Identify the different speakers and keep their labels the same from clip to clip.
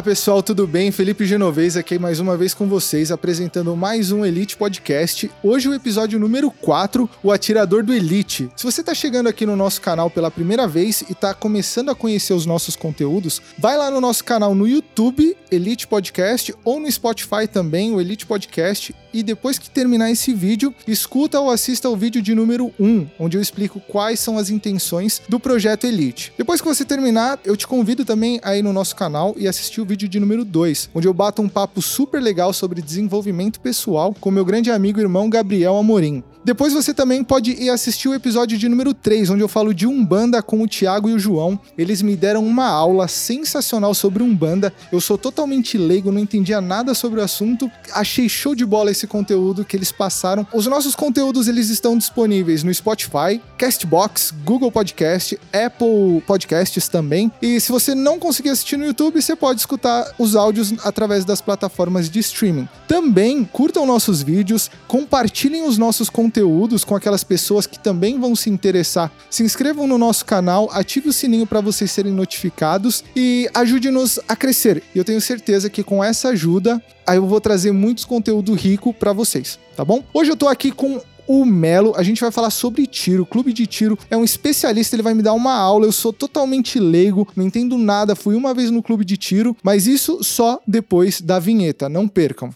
Speaker 1: Olá pessoal, tudo bem? Felipe Genovez aqui mais uma vez com vocês, apresentando mais um Elite Podcast. Hoje o episódio número 4, o Atirador do Elite. Se você está chegando aqui no nosso canal pela primeira vez e está começando a conhecer os nossos conteúdos, vai lá no nosso canal no YouTube, Elite Podcast, ou no Spotify também, o Elite Podcast, e depois que terminar esse vídeo, escuta ou assista ao vídeo de número 1, onde eu explico quais são as intenções do projeto Elite. Depois que você terminar, eu te convido também a ir no nosso canal e assistir o vídeo de número 2, onde eu bato um papo super legal sobre desenvolvimento pessoal com meu grande amigo e irmão Gabriel Amorim. Depois você também pode ir assistir o episódio de número 3, onde eu falo de Umbanda com o Thiago e o João. Eles me deram uma aula sensacional sobre Umbanda. Eu sou totalmente leigo, não entendia nada sobre o assunto. Achei show de bola esse conteúdo que eles passaram. Os nossos conteúdos eles estão disponíveis no Spotify, Castbox, Google Podcast, Apple Podcasts também. E se você não conseguir assistir no YouTube, você pode escutar os áudios através das plataformas de streaming. Também curtam nossos vídeos, compartilhem os nossos conteúdos com aquelas pessoas que também vão se interessar. Se inscrevam no nosso canal, ative o sininho para vocês serem notificados e ajude-nos a crescer. Eu tenho certeza que com essa ajuda, aí eu vou trazer muitos conteúdo rico para vocês, tá bom? Hoje eu tô aqui com o Melo. A gente vai falar sobre tiro. Clube de tiro é um especialista, ele vai me dar uma aula. Eu sou totalmente leigo, não entendo nada. Fui uma vez no clube de tiro, mas isso só depois da vinheta. Não percam.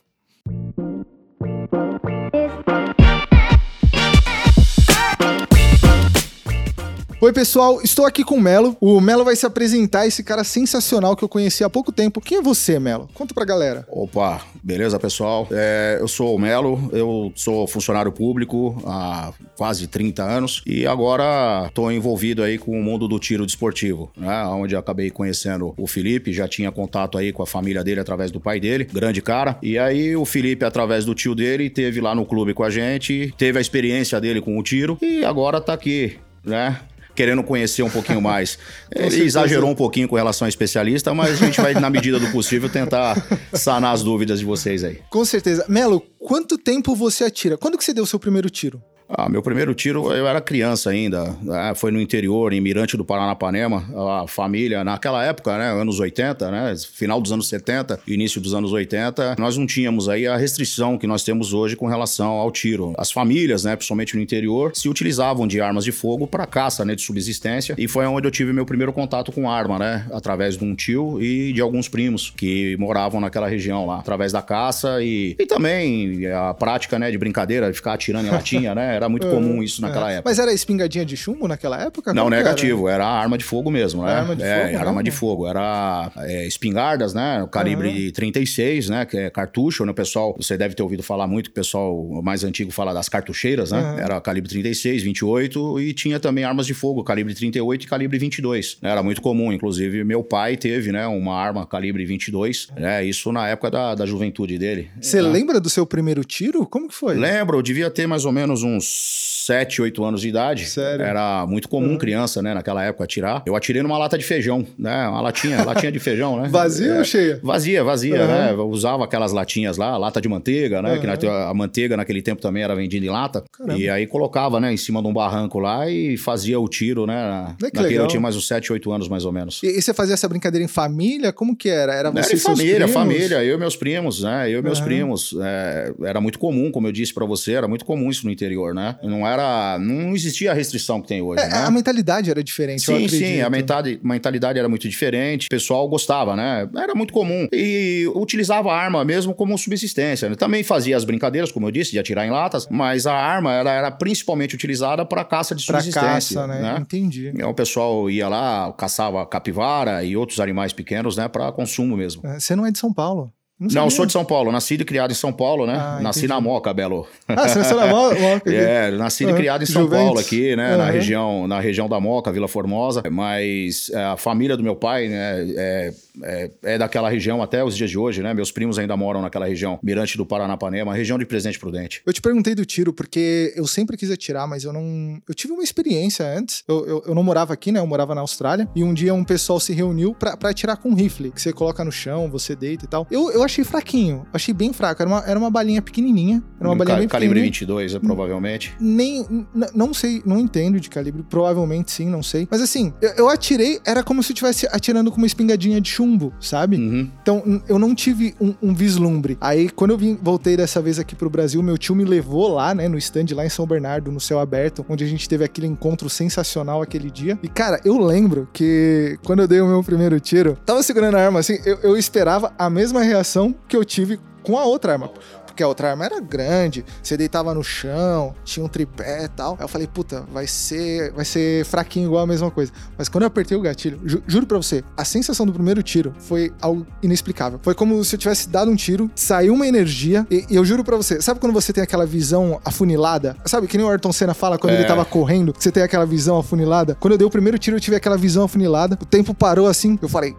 Speaker 1: Oi, pessoal, estou aqui com o Melo. O Melo vai se apresentar, esse cara sensacional que eu conheci há pouco tempo. Quem é você, Melo? Conta pra galera.
Speaker 2: Opa, beleza, pessoal? É, eu sou o Melo, eu sou funcionário público há quase 30 anos e agora estou envolvido aí com o mundo do tiro desportivo, né? Onde acabei conhecendo o Felipe, já tinha contato aí com a família dele através do pai dele, grande cara. E aí o Felipe, através do tio dele, teve lá no clube com a gente, teve a experiência dele com o tiro e agora tá aqui, né? Querendo conhecer um pouquinho mais. Ele exagerou um pouquinho com relação a especialista, mas a gente vai, na medida do possível, tentar sanar as dúvidas de vocês aí.
Speaker 1: Com certeza. Melo, quanto tempo você atira? Quando que você deu o seu primeiro tiro?
Speaker 2: Ah, meu primeiro tiro, eu era criança ainda, né? foi no interior, em Mirante do Paranapanema, a família, naquela época, né, anos 80, né, final dos anos 70, início dos anos 80, nós não tínhamos aí a restrição que nós temos hoje com relação ao tiro. As famílias, né, principalmente no interior, se utilizavam de armas de fogo para caça, né, de subsistência, e foi onde eu tive meu primeiro contato com arma, né, através de um tio e de alguns primos que moravam naquela região lá, através da caça e, e também a prática, né, de brincadeira, de ficar atirando em latinha, né, era muito comum isso naquela é. época.
Speaker 1: Mas era espingadinha de chumbo naquela época?
Speaker 2: Não, negativo. Era? era? arma de fogo mesmo, né? Arma de é, fogo, era arma de fogo. Era é, espingardas, né? O calibre uhum. 36, né? Que é cartucho, né? O pessoal, você deve ter ouvido falar muito, que o pessoal mais antigo fala das cartucheiras, né? Uhum. Era calibre 36, 28 e tinha também armas de fogo, calibre 38 e calibre 22. Era muito comum, inclusive meu pai teve, né? Uma arma calibre 22, né? Isso na época da, da juventude dele.
Speaker 1: Você né? lembra do seu primeiro tiro? Como que foi?
Speaker 2: Lembro, eu devia ter mais ou menos uns Adiós. 7, 8 anos de idade.
Speaker 1: Sério?
Speaker 2: Era muito comum uhum. criança, né, naquela época, atirar. Eu atirei numa lata de feijão, né? Uma latinha, latinha de feijão, né?
Speaker 1: Vazia é, ou cheia?
Speaker 2: Vazia, vazia, uhum. né? Eu usava aquelas latinhas lá, lata de manteiga, né? Uhum. Que na, a manteiga naquele tempo também era vendida em lata. Caramba. E aí colocava, né, em cima de um barranco lá e fazia o tiro, né? Que Naquele legal. eu tinha mais uns 7, 8 anos, mais ou menos.
Speaker 1: E, e, você fazia essa brincadeira em família? Como que era? Era você
Speaker 2: era família, família. Eu e meus primos, né? Eu e meus primos. É, era muito comum, como eu disse para você, era muito comum isso no interior, né? Não era... Não não existia a restrição que tem hoje. É, né?
Speaker 1: A mentalidade era diferente.
Speaker 2: Sim, sim, a mentalidade, mentalidade era muito diferente. O pessoal gostava, né? Era muito comum. E utilizava a arma mesmo como subsistência. Né? Também fazia as brincadeiras, como eu disse, de atirar em latas, mas a arma era, era principalmente utilizada para caça de subsistência. Pra caça, né? né?
Speaker 1: Entendi.
Speaker 2: Então o pessoal ia lá, caçava capivara e outros animais pequenos, né? Para consumo mesmo.
Speaker 1: É, você não é de São Paulo?
Speaker 2: Não, não sou de São Paulo, nascido e criado em São Paulo, né? Ah, nasci na Moca, Belo.
Speaker 1: Ah, você nasceu na Moca?
Speaker 2: é, nascido e criado em São Juventus. Paulo aqui, né? Uhum. Na, região, na região da Moca, Vila Formosa. Mas é, a família do meu pai, né? É, é, é, daquela região até os dias de hoje, né? Meus primos ainda moram naquela região, Mirante do Paranapanema, região de Presidente Prudente.
Speaker 1: Eu te perguntei do tiro porque eu sempre quis atirar, mas eu não... Eu tive uma experiência antes. Eu, eu, eu não morava aqui, né? Eu morava na Austrália. E um dia um pessoal se reuniu pra, pra atirar com um rifle, que você coloca no chão, você deita e tal. Eu, eu achei fraquinho achei bem fraco. Era uma, era uma balinha pequenininha. Era uma um balinha
Speaker 2: ca bem Calibre 22, é, provavelmente.
Speaker 1: Nem. Não sei, não entendo de calibre. Provavelmente sim, não sei. Mas assim, eu, eu atirei, era como se eu estivesse atirando com uma espingadinha de chumbo chumbo, sabe?
Speaker 2: Uhum.
Speaker 1: Então eu não tive um, um vislumbre. Aí quando eu vim, voltei dessa vez aqui pro Brasil, meu tio me levou lá, né, no stand lá em São Bernardo, no céu aberto, onde a gente teve aquele encontro sensacional aquele dia. E cara, eu lembro que quando eu dei o meu primeiro tiro, tava segurando a arma assim, eu, eu esperava a mesma reação que eu tive com a outra arma porque a outra arma era grande, você deitava no chão, tinha um tripé e tal. Aí eu falei, puta, vai ser, vai ser fraquinho igual a mesma coisa. Mas quando eu apertei o gatilho, ju juro pra você, a sensação do primeiro tiro foi algo inexplicável. Foi como se eu tivesse dado um tiro, saiu uma energia, e, e eu juro pra você, sabe quando você tem aquela visão afunilada? Sabe que nem o Ayrton Senna fala quando é. ele tava correndo, você tem aquela visão afunilada? Quando eu dei o primeiro tiro, eu tive aquela visão afunilada, o tempo parou assim, eu falei,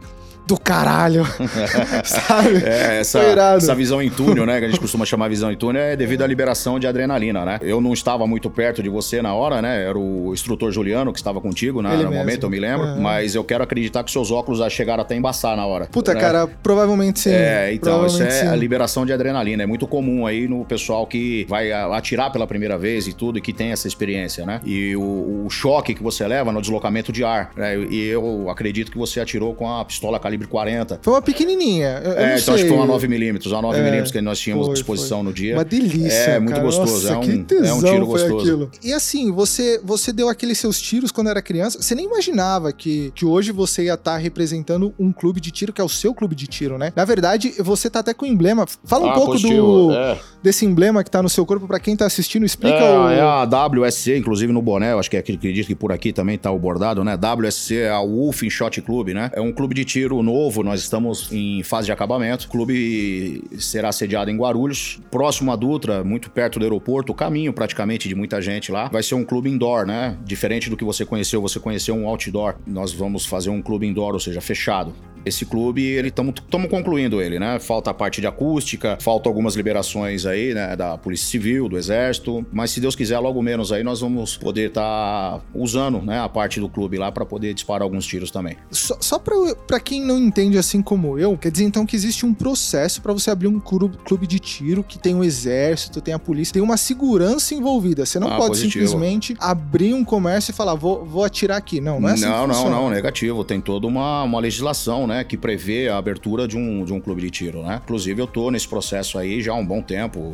Speaker 1: do caralho.
Speaker 2: sabe? É, essa, essa visão em túnel, né? Que a gente costuma chamar visão em túnel, é devido à liberação de adrenalina, né? Eu não estava muito perto de você na hora, né? Era o instrutor Juliano que estava contigo né? no momento, eu me lembro. Uhum. Mas eu quero acreditar que seus óculos chegaram até embaçar na hora.
Speaker 1: Puta, né? cara, provavelmente sim.
Speaker 2: É, então, isso é sim. a liberação de adrenalina. É muito comum aí no pessoal que vai atirar pela primeira vez e tudo, e que tem essa experiência, né? E o, o choque que você leva no deslocamento de ar. Né? E eu acredito que você atirou com a pistola calibre calibre 40.
Speaker 1: Foi uma pequenininha. Eu,
Speaker 2: é, então sei. acho que foi uma 9mm, uma 9mm é, que nós tínhamos à disposição
Speaker 1: foi.
Speaker 2: no dia.
Speaker 1: Uma delícia.
Speaker 2: É, muito
Speaker 1: cara.
Speaker 2: gostoso.
Speaker 1: Nossa,
Speaker 2: é, um, é um tiro gostoso. Aquilo. E
Speaker 1: assim, você, você deu aqueles seus tiros quando era criança. Você nem imaginava que, que hoje você ia estar tá representando um clube de tiro, que é o seu clube de tiro, né? Na verdade, você tá até com o emblema. Fala um ah, pouco positivo, do, é. desse emblema que tá no seu corpo para quem tá assistindo. Explica
Speaker 2: é,
Speaker 1: o.
Speaker 2: É a WSC, inclusive no boné, eu acho que é acredito que por aqui também tá o bordado, né? WSC é a Wolf Shot Club, né? É um clube de tiro novo, nós estamos em fase de acabamento. O clube será sediado em Guarulhos, próximo a Dutra, muito perto do aeroporto, o caminho praticamente de muita gente lá. Vai ser um clube indoor, né? Diferente do que você conheceu, você conheceu um outdoor. Nós vamos fazer um clube indoor, ou seja, fechado. Esse clube, ele estamos concluindo ele, né? Falta a parte de acústica, falta algumas liberações aí, né? Da Polícia Civil, do Exército. Mas se Deus quiser, logo menos aí nós vamos poder estar tá usando, né? A parte do clube lá para poder disparar alguns tiros também.
Speaker 1: Só, só para quem não entende assim como eu, quer dizer então que existe um processo para você abrir um clube, de tiro que tem o exército, tem a polícia, tem uma segurança envolvida. Você não ah, pode positivo. simplesmente abrir um comércio e falar, vou, vou atirar aqui. Não, não é assim
Speaker 2: Não, não, não, negativo. Tem toda uma, uma legislação, né? Né, que prevê a abertura de um, de um clube de tiro, né? Inclusive, eu tô nesse processo aí já há um bom tempo,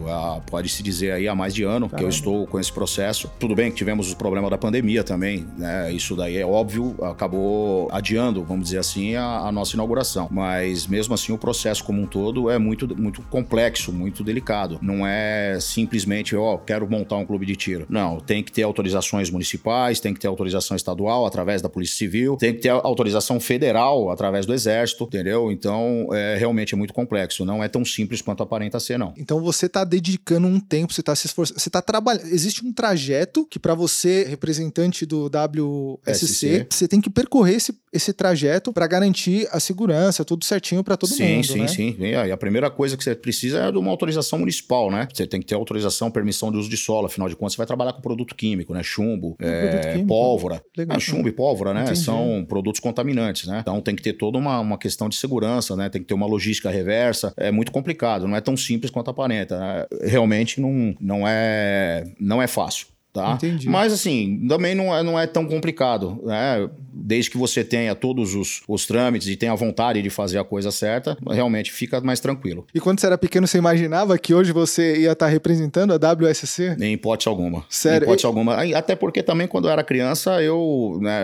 Speaker 2: pode-se dizer aí há mais de ano Caramba. que eu estou com esse processo. Tudo bem que tivemos o problema da pandemia também, né? Isso daí é óbvio, acabou adiando, vamos dizer assim, a, a nossa inauguração. Mas mesmo assim, o processo como um todo é muito, muito complexo, muito delicado. Não é simplesmente, ó, oh, quero montar um clube de tiro. Não, tem que ter autorizações municipais, tem que ter autorização estadual através da Polícia Civil, tem que ter autorização federal através do Exército exército, entendeu? Então, é, realmente é muito complexo. Não é tão simples quanto aparenta ser, não.
Speaker 1: Então, você está dedicando um tempo, você está se esforçando, você está trabalhando. Existe um trajeto que, para você, representante do WSC, SC. você tem que percorrer esse, esse trajeto para garantir a segurança, tudo certinho para todo
Speaker 2: sim,
Speaker 1: mundo.
Speaker 2: Sim,
Speaker 1: né?
Speaker 2: sim, sim. E a primeira coisa que você precisa é de uma autorização municipal, né? Você tem que ter autorização, permissão de uso de solo. Afinal de contas, você vai trabalhar com produto químico, né? Chumbo, é, químico. pólvora. Legal. Ah, chumbo e pólvora, né? Entendi. São produtos contaminantes, né? Então tem que ter toda uma, uma questão de segurança, né? Tem que ter uma logística reversa. É muito complicado, não é tão simples quanto aparenta. Né? Realmente não, não, é, não é fácil. Tá? Entendi. Mas assim, também não é, não é tão complicado, né? Desde que você tenha todos os, os trâmites e tenha vontade de fazer a coisa certa, realmente fica mais tranquilo.
Speaker 1: E quando você era pequeno, você imaginava que hoje você ia estar representando a WSC?
Speaker 2: Nem hipótese alguma.
Speaker 1: Sério?
Speaker 2: Nem hipótese e... alguma. Até porque também quando eu era criança, eu, né,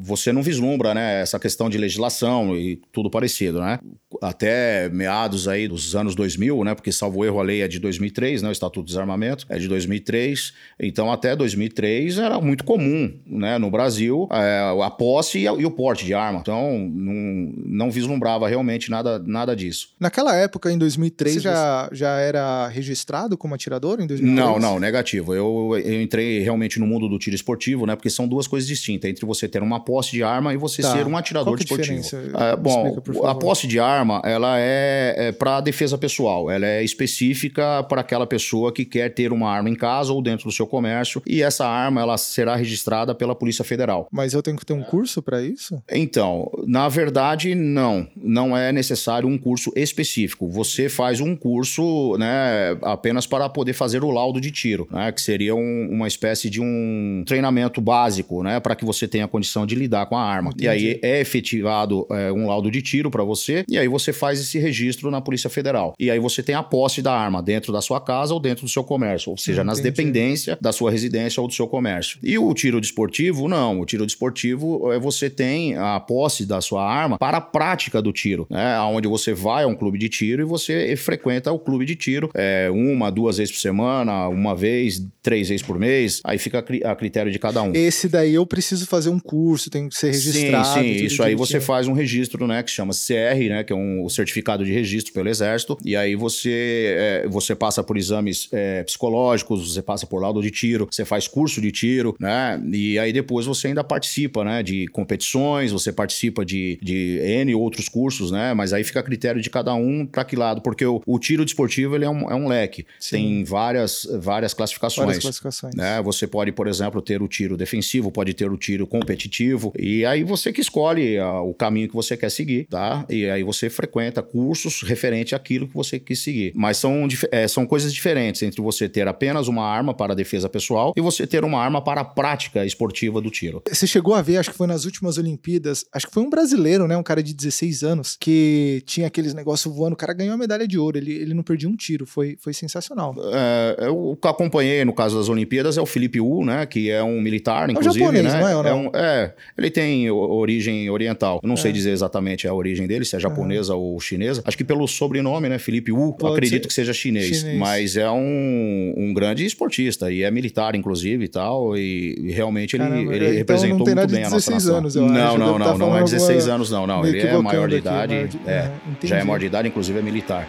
Speaker 2: você não vislumbra, né, essa questão de legislação e tudo parecido, né? Até meados aí dos anos 2000, né? Porque salvo erro a lei é de 2003, né? O Estatuto do Desarmamento é de 2003. Então até 2003 era muito comum, né, no Brasil, é, a posse e, e, o porte de arma. Então, não, não vislumbrava realmente nada, nada disso.
Speaker 1: Naquela época, em 2003, Você já, já era registrado como atirador em 2003?
Speaker 2: Não, não, negativo. Eu, eu entrei realmente no mundo do tiro esportivo, né, porque são duas coisas distintas, entre você ter uma posse de arma e você tá. ser um atirador Qual é esportivo. É, bom, Explica, a posse de arma, ela é, é para defesa pessoal, ela é específica para aquela pessoa que quer ter uma arma em casa ou dentro do seu comércio e essa arma ela será registrada pela Polícia Federal.
Speaker 1: Mas eu tenho que ter um curso para isso?
Speaker 2: Então, na verdade, não. Não é necessário um curso específico. Você faz um curso né, apenas para poder fazer o laudo de tiro, né, que seria um, uma espécie de um treinamento básico né, para que você tenha condição de lidar com a arma. Entendi. E aí é efetivado é, um laudo de tiro para você e aí você faz esse registro na Polícia Federal. E aí você tem a posse da arma dentro da sua casa ou dentro do seu comércio, ou seja, Entendi. nas dependências da sua residência ou do seu comércio. E o tiro desportivo, não. O tiro desportivo é você tem a posse da sua arma para a prática do tiro, né? Onde você vai a um clube de tiro e você frequenta o clube de tiro é, uma, duas vezes por semana, uma vez, três vezes por mês. Aí fica a critério de cada um.
Speaker 1: Esse daí eu preciso fazer um curso, tem que ser registrado.
Speaker 2: Sim, sim. Isso aí você faz um registro, né? Que chama CR, né? Que é um certificado de registro pelo Exército. E aí você, é, você passa por exames é, psicológicos, você passa por laudo de tiro, você faz curso de tiro, né? E aí depois você ainda participa, né? De competições, você participa de, de N outros cursos, né? Mas aí fica a critério de cada um para que lado, porque o, o tiro desportivo ele é um, é um leque, Sim. tem várias, várias classificações. Várias classificações. Né? Você pode, por exemplo, ter o tiro defensivo, pode ter o tiro competitivo, e aí você que escolhe a, o caminho que você quer seguir, tá? E aí você frequenta cursos referente àquilo que você quis seguir. Mas são, é, são coisas diferentes entre você ter apenas uma arma para defesa pessoal e você ter uma arma para a prática esportiva do tiro.
Speaker 1: Você chegou a ver, acho que foi nas últimas Olimpíadas, acho que foi um brasileiro, né? Um cara de 16 anos, que tinha aqueles negócios voando, o cara ganhou a medalha de ouro, ele, ele não perdia um tiro, foi, foi sensacional.
Speaker 2: É, eu acompanhei no caso das Olimpíadas é o Felipe Wu, né? Que é um militar, inclusive. É
Speaker 1: um japonês,
Speaker 2: né?
Speaker 1: não é?
Speaker 2: É, um, é, ele tem origem oriental. Eu não é. sei dizer exatamente a origem dele, se é japonesa ou chinesa. Acho que pelo sobrenome, né? Felipe Wu, Pode acredito ser. que seja chinês, chinês, Mas é um, um grande esportista e é militar, inclusive e tal. E, e realmente ele, Caramba, ele então representou muito bem a nossa nação.
Speaker 1: Anos,
Speaker 2: não,
Speaker 1: acho.
Speaker 2: não, não, não, não é 16 anos, não, não. Ele é maior de idade. Aqui, é, é, já é maior de idade, inclusive é militar.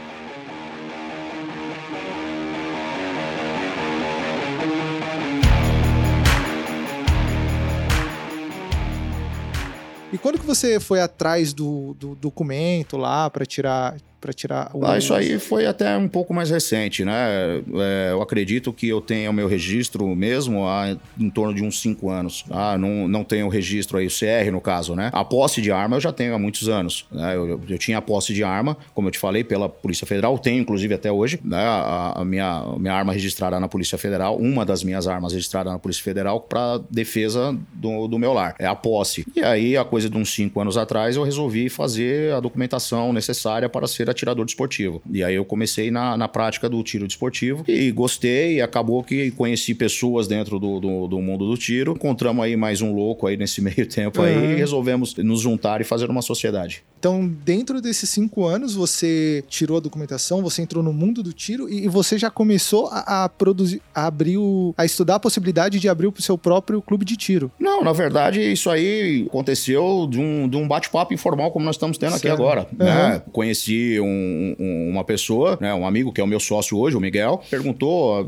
Speaker 1: E quando que você foi atrás do, do documento lá para tirar para tirar
Speaker 2: o. Ah, isso aí foi até um pouco mais recente, né? É, eu acredito que eu tenha o meu registro mesmo há em torno de uns cinco anos. Ah, não, não tenho o registro aí, o CR no caso, né? A posse de arma eu já tenho há muitos anos. Né? Eu, eu tinha a posse de arma, como eu te falei, pela Polícia Federal, tenho inclusive até hoje, né? A, a minha, a minha arma registrada na Polícia Federal, uma das minhas armas registrada na Polícia Federal para defesa do, do meu lar. É a posse. E aí, a coisa de uns cinco anos atrás, eu resolvi fazer a documentação necessária para ser atirador desportivo. E aí eu comecei na, na prática do tiro desportivo e gostei, e acabou que conheci pessoas dentro do, do, do, mundo do tiro. Encontramos aí mais um louco aí nesse meio tempo uhum. aí e resolvemos nos juntar e fazer uma sociedade.
Speaker 1: Então, dentro desses cinco anos, você tirou a documentação, você entrou no mundo do tiro e, e você já começou a, a, produzir, a abrir o, a estudar a possibilidade de abrir o seu próprio clube de tiro.
Speaker 2: Não, na verdade, isso aí aconteceu de um, de um bate-papo informal como nós estamos tendo Sério? aqui agora. Uhum. Né? Conheci um, um, uma pessoa, né, um amigo que é o meu sócio hoje, o Miguel, perguntou,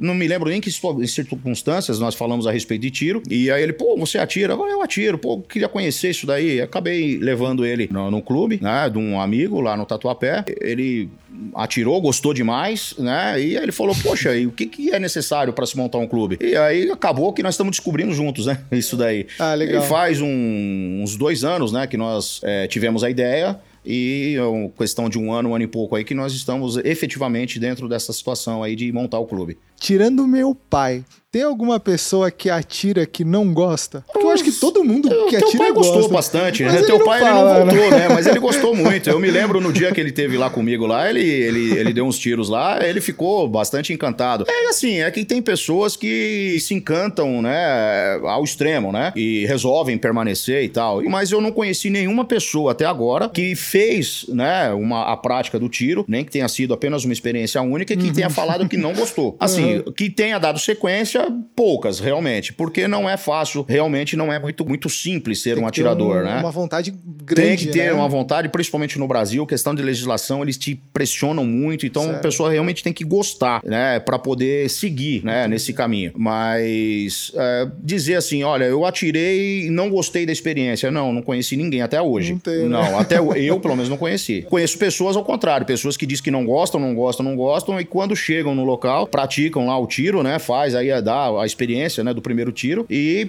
Speaker 2: não me lembro nem que circunstâncias nós falamos a respeito de tiro, e aí ele, pô, você atira? Eu atiro, pô, queria conhecer isso daí. Acabei levando ele no, no clube, né, de um amigo lá no Tatuapé. Ele atirou, gostou demais, né? E aí ele falou, poxa, e o que, que é necessário para se montar um clube? E aí acabou que nós estamos descobrindo juntos, né? Isso daí.
Speaker 1: Ah, legal.
Speaker 2: E faz um, uns dois anos, né, que nós é, tivemos a ideia e é uma questão de um ano, um ano e pouco aí que nós estamos efetivamente dentro dessa situação aí de montar o clube.
Speaker 1: Tirando meu pai, tem alguma pessoa que atira que não gosta? Eu acho que todo mundo que atira
Speaker 2: Teu pai
Speaker 1: gosta.
Speaker 2: gostou bastante, né? Teu pai fala, ele não voltou, né? né? Mas ele gostou muito. Eu me lembro no dia que ele teve lá comigo lá, ele, ele, ele deu uns tiros lá, ele ficou bastante encantado. É assim, é que tem pessoas que se encantam, né, ao extremo, né? E resolvem permanecer e tal. Mas eu não conheci nenhuma pessoa até agora que fez, né, uma, a prática do tiro, nem que tenha sido apenas uma experiência única, que uhum. tenha falado que não gostou. Assim, uhum. que tenha dado sequência poucas, realmente, porque não é fácil realmente não não é muito, muito simples ser um atirador,
Speaker 1: um,
Speaker 2: né?
Speaker 1: Uma vontade grande.
Speaker 2: Tem que ter
Speaker 1: né?
Speaker 2: uma vontade, principalmente no Brasil, questão de legislação, eles te pressionam muito, então certo. a pessoa realmente tem que gostar, né, para poder seguir, né, nesse caminho. Mas é, dizer assim, olha, eu atirei e não gostei da experiência, não, não conheci ninguém até hoje. Não, tem, né? não até eu pelo menos não conheci. Conheço pessoas ao contrário, pessoas que dizem que não gostam, não gostam, não gostam e quando chegam no local praticam lá o tiro, né, faz aí a dar a experiência, né, do primeiro tiro e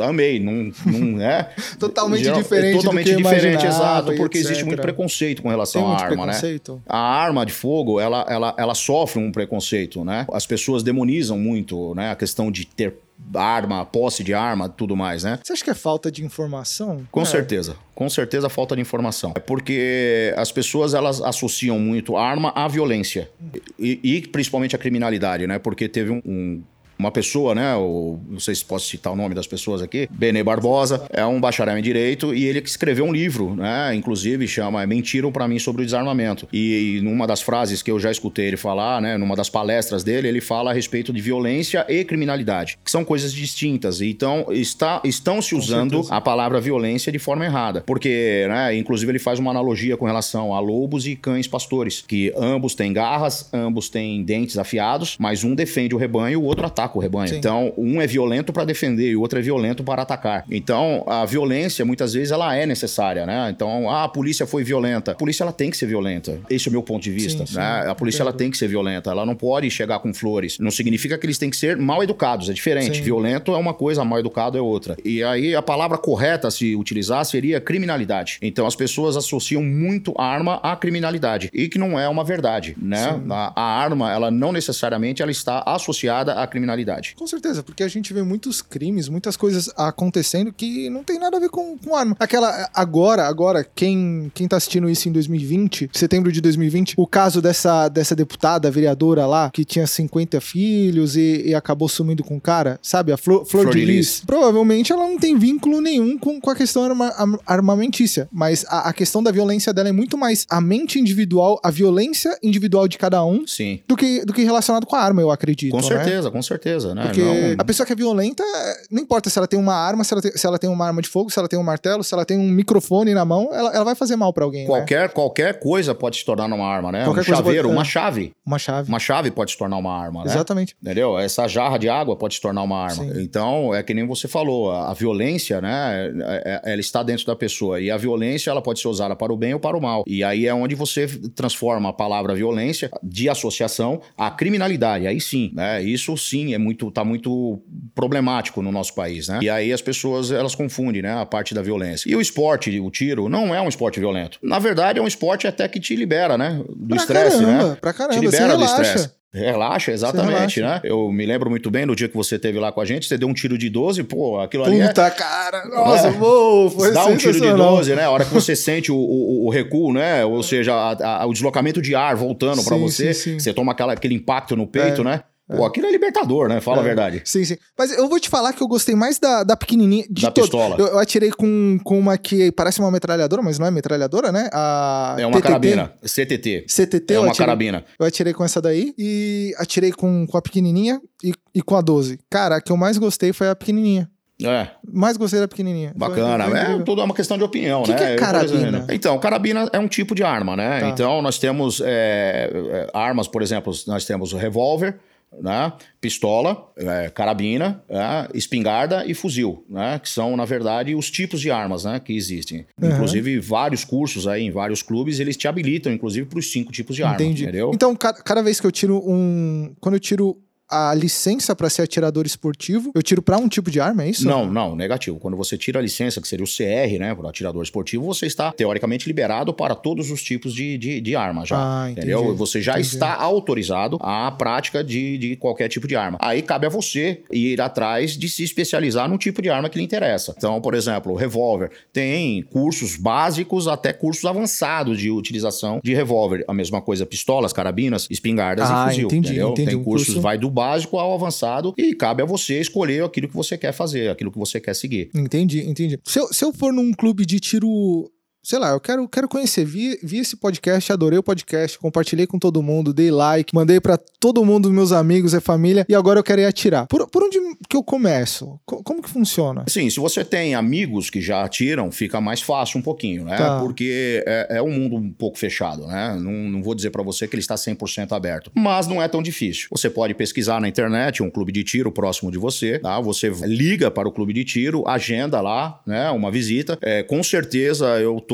Speaker 2: amei, não, não é
Speaker 1: totalmente geral, diferente, é
Speaker 2: totalmente diferente, exato, porque etc. existe muito preconceito com relação à arma, né? A arma de fogo, ela, ela, ela sofre um preconceito, né? As pessoas demonizam muito, né, a questão de ter arma, posse de arma, tudo mais, né?
Speaker 1: Você acha que é falta de informação?
Speaker 2: Com
Speaker 1: é.
Speaker 2: certeza. Com certeza falta de informação. É porque as pessoas elas associam muito arma à violência e, e principalmente à criminalidade, né? Porque teve um, um uma pessoa, né? O, não sei se posso citar o nome das pessoas aqui. Benê Barbosa é um bacharel em direito e ele escreveu um livro, né? Inclusive chama Mentiram para mim sobre o desarmamento. E, e numa das frases que eu já escutei ele falar, né? Numa das palestras dele, ele fala a respeito de violência e criminalidade, que são coisas distintas. Então está, estão se usando a palavra violência de forma errada, porque, né? Inclusive ele faz uma analogia com relação a lobos e cães pastores, que ambos têm garras, ambos têm dentes afiados, mas um defende o rebanho, o outro ataca ataca o rebanho. Sim. Então, um é violento para defender e o outro é violento para atacar. Então, a violência, muitas vezes, ela é necessária, né? Então, ah, a polícia foi violenta. A polícia, ela tem que ser violenta. Esse é o meu ponto de vista. Sim, né? A polícia, ela tem que ser violenta. Ela não pode chegar com flores. Não significa que eles têm que ser mal educados. É diferente. Sim. Violento é uma coisa, mal educado é outra. E aí, a palavra correta a se utilizar seria criminalidade. Então, as pessoas associam muito arma à criminalidade. E que não é uma verdade, né? A, a arma, ela não necessariamente ela está associada à criminalidade criminalidade.
Speaker 1: Com certeza, porque a gente vê muitos crimes, muitas coisas acontecendo que não tem nada a ver com, com arma. Aquela, agora, agora, quem, quem tá assistindo isso em 2020, setembro de 2020, o caso dessa, dessa deputada, vereadora lá, que tinha 50 filhos e, e acabou sumindo com o cara, sabe? A Flor, Flor, Flor de, Lis. Provavelmente ela não tem vínculo nenhum com, com a questão arma, armamentícia, mas a, a, questão da violência dela é muito mais a mente individual, a violência individual de cada um,
Speaker 2: Sim.
Speaker 1: Do, que, do que relacionado com a arma, eu acredito.
Speaker 2: Com
Speaker 1: né?
Speaker 2: certeza, com certeza certeza, né?
Speaker 1: Porque não... a pessoa que é violenta, não importa se ela tem uma arma, se ela tem, se ela tem uma arma de fogo, se ela tem um martelo, se ela tem um microfone na mão, ela, ela vai fazer mal para alguém.
Speaker 2: Né? Qualquer,
Speaker 1: né?
Speaker 2: qualquer coisa pode se tornar uma arma, né?
Speaker 1: Qualquer
Speaker 2: um chaveiro,
Speaker 1: pode...
Speaker 2: uma chave.
Speaker 1: Uma chave.
Speaker 2: Uma chave pode se tornar uma arma, né?
Speaker 1: Exatamente.
Speaker 2: Entendeu? Essa jarra de água pode se tornar uma arma. Sim. Então, é que nem você falou, a, a violência, né? É, é, ela está dentro da pessoa. E a violência, ela pode ser usada para o bem ou para o mal. E aí é onde você transforma a palavra violência de associação à criminalidade. Aí sim, né? Isso sim é muito, tá muito problemático no nosso país, né? E aí as pessoas elas confundem, né, a parte da violência. E o esporte, o tiro, não é um esporte violento. Na verdade, é um esporte até que te libera, né, do estresse, né?
Speaker 1: Pra caramba,
Speaker 2: te libera do estresse. Relaxa, exatamente, relaxa. né? Eu me lembro muito bem do dia que você teve lá com a gente, você deu um tiro de 12, pô, aquilo
Speaker 1: Puta
Speaker 2: ali.
Speaker 1: Puta, é... cara! Nossa, é, uou, foi
Speaker 2: Dá um tiro de 12, né? A hora que você sente o, o, o recuo, né? Ou seja, a, a, o deslocamento de ar voltando para você, sim, sim. você toma aquela, aquele impacto no peito, é. né? Pô, aquilo é libertador, né? Fala é. a verdade.
Speaker 1: Sim, sim. Mas eu vou te falar que eu gostei mais da, da pequenininha. De
Speaker 2: da todo. pistola.
Speaker 1: Eu, eu, atirei com, com uma que parece uma metralhadora, mas não é metralhadora, né? A
Speaker 2: é uma TTT. carabina. CTT.
Speaker 1: CTT.
Speaker 2: É uma
Speaker 1: atirei,
Speaker 2: carabina.
Speaker 1: Eu atirei com essa daí e atirei com, com a pequenininha e, e com a 12. Cara, a que eu mais gostei foi a pequenininha.
Speaker 2: É.
Speaker 1: Mais gostei da pequenininha.
Speaker 2: Bacana. Foi, foi é tudo é uma questão de opinião,
Speaker 1: que
Speaker 2: né?
Speaker 1: Que é carabina?
Speaker 2: Então, carabina é um tipo de arma, né? Tá. Então, nós temos é, é armas, por exemplo, nós temos o revólver, né? pistola, é, carabina, é, espingarda e fuzil, né? que são, na verdade, os tipos de armas né? que existem. Uhum. Inclusive, vários cursos aí em vários clubes, eles te habilitam, inclusive, para os cinco tipos de armas. Entendi. Entendeu?
Speaker 1: Então, cada, cada vez que eu tiro um. Quando eu tiro a licença para ser atirador esportivo, eu tiro para um tipo de arma, é isso?
Speaker 2: Não, não, negativo. Quando você tira a licença, que seria o CR, né, para atirador esportivo, você está teoricamente liberado para todos os tipos de, de, de arma já. Ah, entendeu? Você já entendi. está autorizado à prática de, de qualquer tipo de arma. Aí cabe a você ir atrás de se especializar no tipo de arma que lhe interessa. Então, por exemplo, o revólver tem cursos básicos até cursos avançados de utilização de revólver. A mesma coisa, pistolas, carabinas, espingardas
Speaker 1: ah,
Speaker 2: e fuzil.
Speaker 1: Entendi,
Speaker 2: entendeu?
Speaker 1: entendi.
Speaker 2: Tem
Speaker 1: um
Speaker 2: cursos,
Speaker 1: curso...
Speaker 2: vai do básico ao avançado e cabe a você escolher aquilo que você quer fazer, aquilo que você quer seguir.
Speaker 1: Entendi, entendi. Se eu, se eu for num clube de tiro sei lá, eu quero, quero conhecer. Vi, vi esse podcast, adorei o podcast, compartilhei com todo mundo, dei like, mandei para todo mundo, meus amigos e família, e agora eu quero ir atirar. Por, por onde que eu começo? Co como que funciona?
Speaker 2: Sim, se você tem amigos que já atiram, fica mais fácil um pouquinho, né?
Speaker 1: Tá.
Speaker 2: Porque é, é um mundo um pouco fechado, né? Não, não vou dizer para você que ele está 100% aberto, mas não é tão difícil. Você pode pesquisar na internet um clube de tiro próximo de você, tá? Você liga para o clube de tiro, agenda lá, né? Uma visita. É, com certeza eu tô,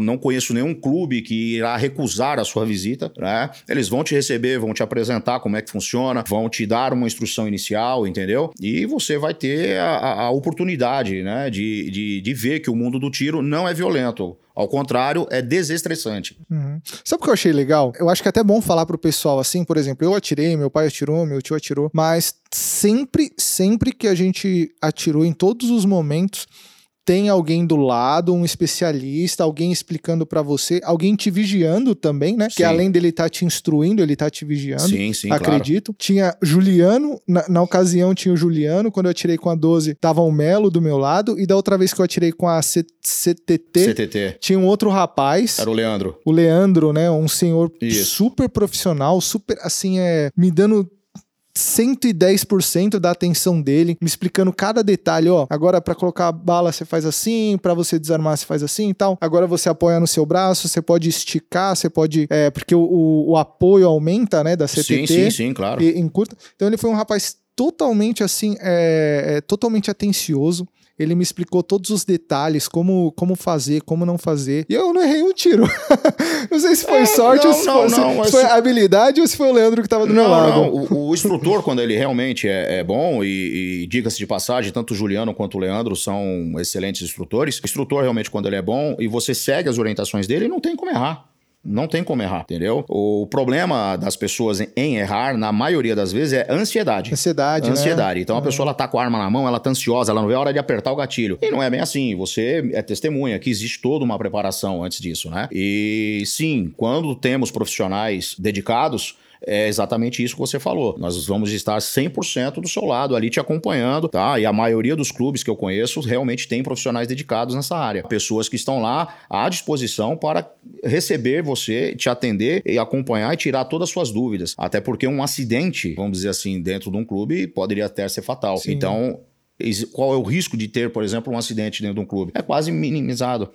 Speaker 2: não conheço nenhum clube que irá recusar a sua visita, né? Eles vão te receber, vão te apresentar como é que funciona, vão te dar uma instrução inicial, entendeu? E você vai ter a, a oportunidade, né? De, de, de ver que o mundo do tiro não é violento. Ao contrário, é desestressante.
Speaker 1: Uhum. Sabe o que eu achei legal? Eu acho que é até bom falar pro pessoal assim, por exemplo, eu atirei, meu pai atirou, meu tio atirou, mas sempre, sempre que a gente atirou, em todos os momentos, tem alguém do lado, um especialista, alguém explicando para você, alguém te vigiando também, né?
Speaker 2: Sim.
Speaker 1: Que além dele estar tá te instruindo, ele tá te vigiando.
Speaker 2: Sim, sim,
Speaker 1: acredito. Claro. Tinha Juliano, na, na, ocasião tinha o Juliano, quando eu atirei com a 12, tava o Melo do meu lado, e da outra vez que eu atirei com a C CTT,
Speaker 2: CTT,
Speaker 1: tinha um outro rapaz.
Speaker 2: Era o Leandro.
Speaker 1: O Leandro, né? Um senhor
Speaker 2: Isso.
Speaker 1: super profissional, super, assim, é, me dando 110% da atenção dele, me explicando cada detalhe, ó, agora para colocar a bala você faz assim, para você desarmar você faz assim e tal. Agora você apoia no seu braço, você pode esticar, você pode, é, porque o, o, o apoio aumenta, né, da CTT.
Speaker 2: Sim, sim, sim, claro.
Speaker 1: E. Então ele foi um rapaz totalmente assim, é, é, totalmente atencioso. Ele me explicou todos os detalhes, como, como fazer, como não fazer. E eu não errei um tiro. não sei se foi
Speaker 2: É,
Speaker 1: sorte
Speaker 2: não,
Speaker 1: ou se,
Speaker 2: não,
Speaker 1: foi,
Speaker 2: não,
Speaker 1: se foi habilidade ou se foi o Leandro que tava do meu lado.
Speaker 2: não. O, o instrutor, quando ele realmente é, é bom, e, e diga-se de passagem, tanto o Juliano quanto o Leandro são excelentes instrutores. O instrutor, realmente, quando ele é bom e você segue as orientações dele, não tem como errar. Não tem como errar, entendeu? O problema das pessoas em, errar, na maioria das vezes, é ansiedade.
Speaker 1: Ansiedade, né?
Speaker 2: Ansiedade. Então a pessoa ela tá com a arma na mão, ela tá ansiosa, ela não vê a hora de apertar o gatilho. E não é bem assim. Você é testemunha que existe toda uma preparação antes disso, né? E sim, quando temos profissionais dedicados. É exatamente isso que você falou. Nós vamos estar 100% do seu lado ali te acompanhando, tá? E a maioria dos clubes que eu conheço realmente tem profissionais dedicados nessa área. Pessoas que estão lá à disposição para receber você, te atender e acompanhar e tirar todas as suas dúvidas. Até porque um acidente, vamos dizer assim, dentro de um clube poderia até ser fatal.
Speaker 1: Sim.
Speaker 2: Então, qual é o risco de ter, por exemplo, um acidente dentro de um clube? É quase minimizado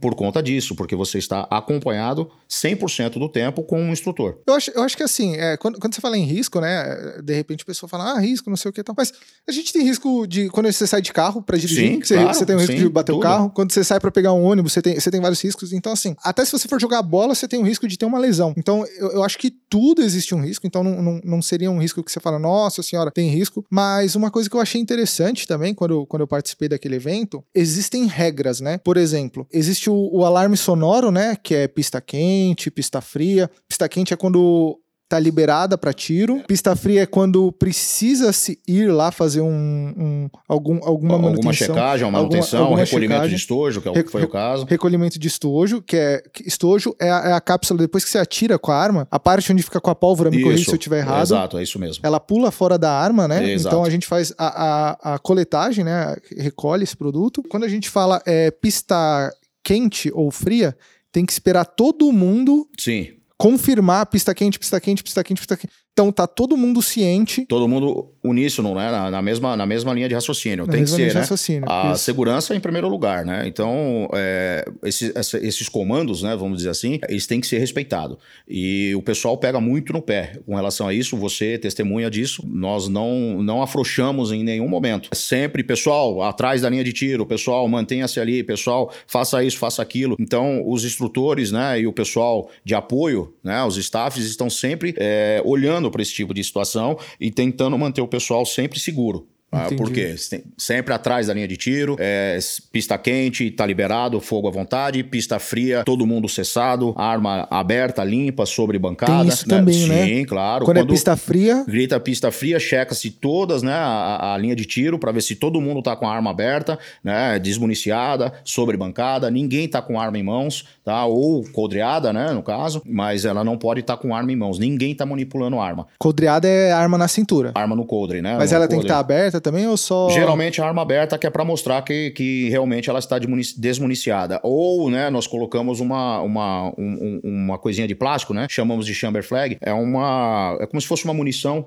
Speaker 2: por conta disso, porque você está acompanhado 100% do tempo com um instrutor.
Speaker 1: Eu acho, eu acho que assim, é, quando, quando você fala em risco, né? De repente a pessoa fala, ah, risco, não sei o que e tal. Mas a gente tem risco de. Quando você sai de carro pra dirigir,
Speaker 2: Sim,
Speaker 1: você,
Speaker 2: claro,
Speaker 1: você tem o risco
Speaker 2: sim,
Speaker 1: de bater o
Speaker 2: tudo.
Speaker 1: carro. Quando você sai pra pegar um ônibus, você tem, você tem vários riscos. Então, assim, até se você for jogar bola, você tem o risco de ter uma lesão. Então, eu, eu acho que tudo existe um risco. Então, não, não, não seria um risco que você fala, nossa senhora, tem risco. Mas uma coisa que eu achei interessante também, quando, quando eu participei daquele evento, existem regras, né? Por exemplo, existe o, o alarme sonoro, né? Que é pista quente, pista fria. Pista quente é quando tá liberada para tiro. Pista fria é quando precisa se ir lá fazer um, um- algum, alguma
Speaker 2: Alguma
Speaker 1: manutenção.
Speaker 2: checagem, uma
Speaker 1: alguma-
Speaker 2: manutenção,
Speaker 1: alguma
Speaker 2: recolhimento
Speaker 1: checagem.
Speaker 2: de estojo, que é o que foi o caso.
Speaker 1: Recolhimento de estojo, que é estojo é a, é a cápsula depois que você atira com a arma, a parte onde fica com a pólvora, me corrija se eu estiver errado.
Speaker 2: Exato, é isso mesmo.
Speaker 1: Ela pula fora da arma, né?
Speaker 2: Exato.
Speaker 1: Então a gente faz a, a, a coletagem, né? Recolhe esse produto. Quando a gente fala é, pista quente ou fria, tem que esperar todo mundo
Speaker 2: Sim.
Speaker 1: Confirmar pista quente, pista quente, pista quente, pista quente. Então tá todo mundo ciente.
Speaker 2: Todo mundo uníssono, né? Na, na mesma, na mesma linha de raciocínio.
Speaker 1: na
Speaker 2: Tem que ser,
Speaker 1: de
Speaker 2: né?
Speaker 1: raciocínio.
Speaker 2: A
Speaker 1: Isso.
Speaker 2: segurança em primeiro lugar, né? Então, é, esse- essa- esses comandos, né, vamos dizer assim, eles têm que ser respeitados. E o pessoal pega muito no pé com relação a isso. Você testemunha disso. Nós não, não afrouxamos em nenhum momento. É sempre, pessoal, atrás da linha de tiro, pessoal, mantenha-se ali, pessoal, faça isso, faça aquilo. Então, os instrutores, né, e o pessoal de apoio, né, os staffs estão sempre é, olhando para esse tipo de situação e tentando manter o pessoal sempre seguro. Ah,
Speaker 1: Entendi.
Speaker 2: por quê? Sem- Sempre atrás da linha de tiro, é, pista quente, tá liberado, fogo à vontade, pista fria, todo mundo cessado, arma aberta, limpa, sobre bancada.
Speaker 1: Tem isso também, né?
Speaker 2: Sim, claro.
Speaker 1: Quando, é pista fria,
Speaker 2: Grita pista fria, checa-se todas, né, a, a linha de tiro para ver se todo mundo tá com a arma aberta, né, desmuniciada, sobre bancada, ninguém tá com arma em mãos, tá? Ou coldreada, né, no caso, mas ela não pode estar com arma em mãos. Ninguém tá manipulando arma.
Speaker 1: coldreada é arma na cintura.
Speaker 2: Arma no coldre, né?
Speaker 1: Mas
Speaker 2: no
Speaker 1: ela tem que estar aberta também ou só.
Speaker 2: Geralmente a arma aberta que é para mostrar que, que realmente ela está desmuniciada. Ou, né, nós colocamos uma, uma, um- um- uma coisinha de plástico, né? Chamamos de chamber flag. É uma. É como se fosse uma munição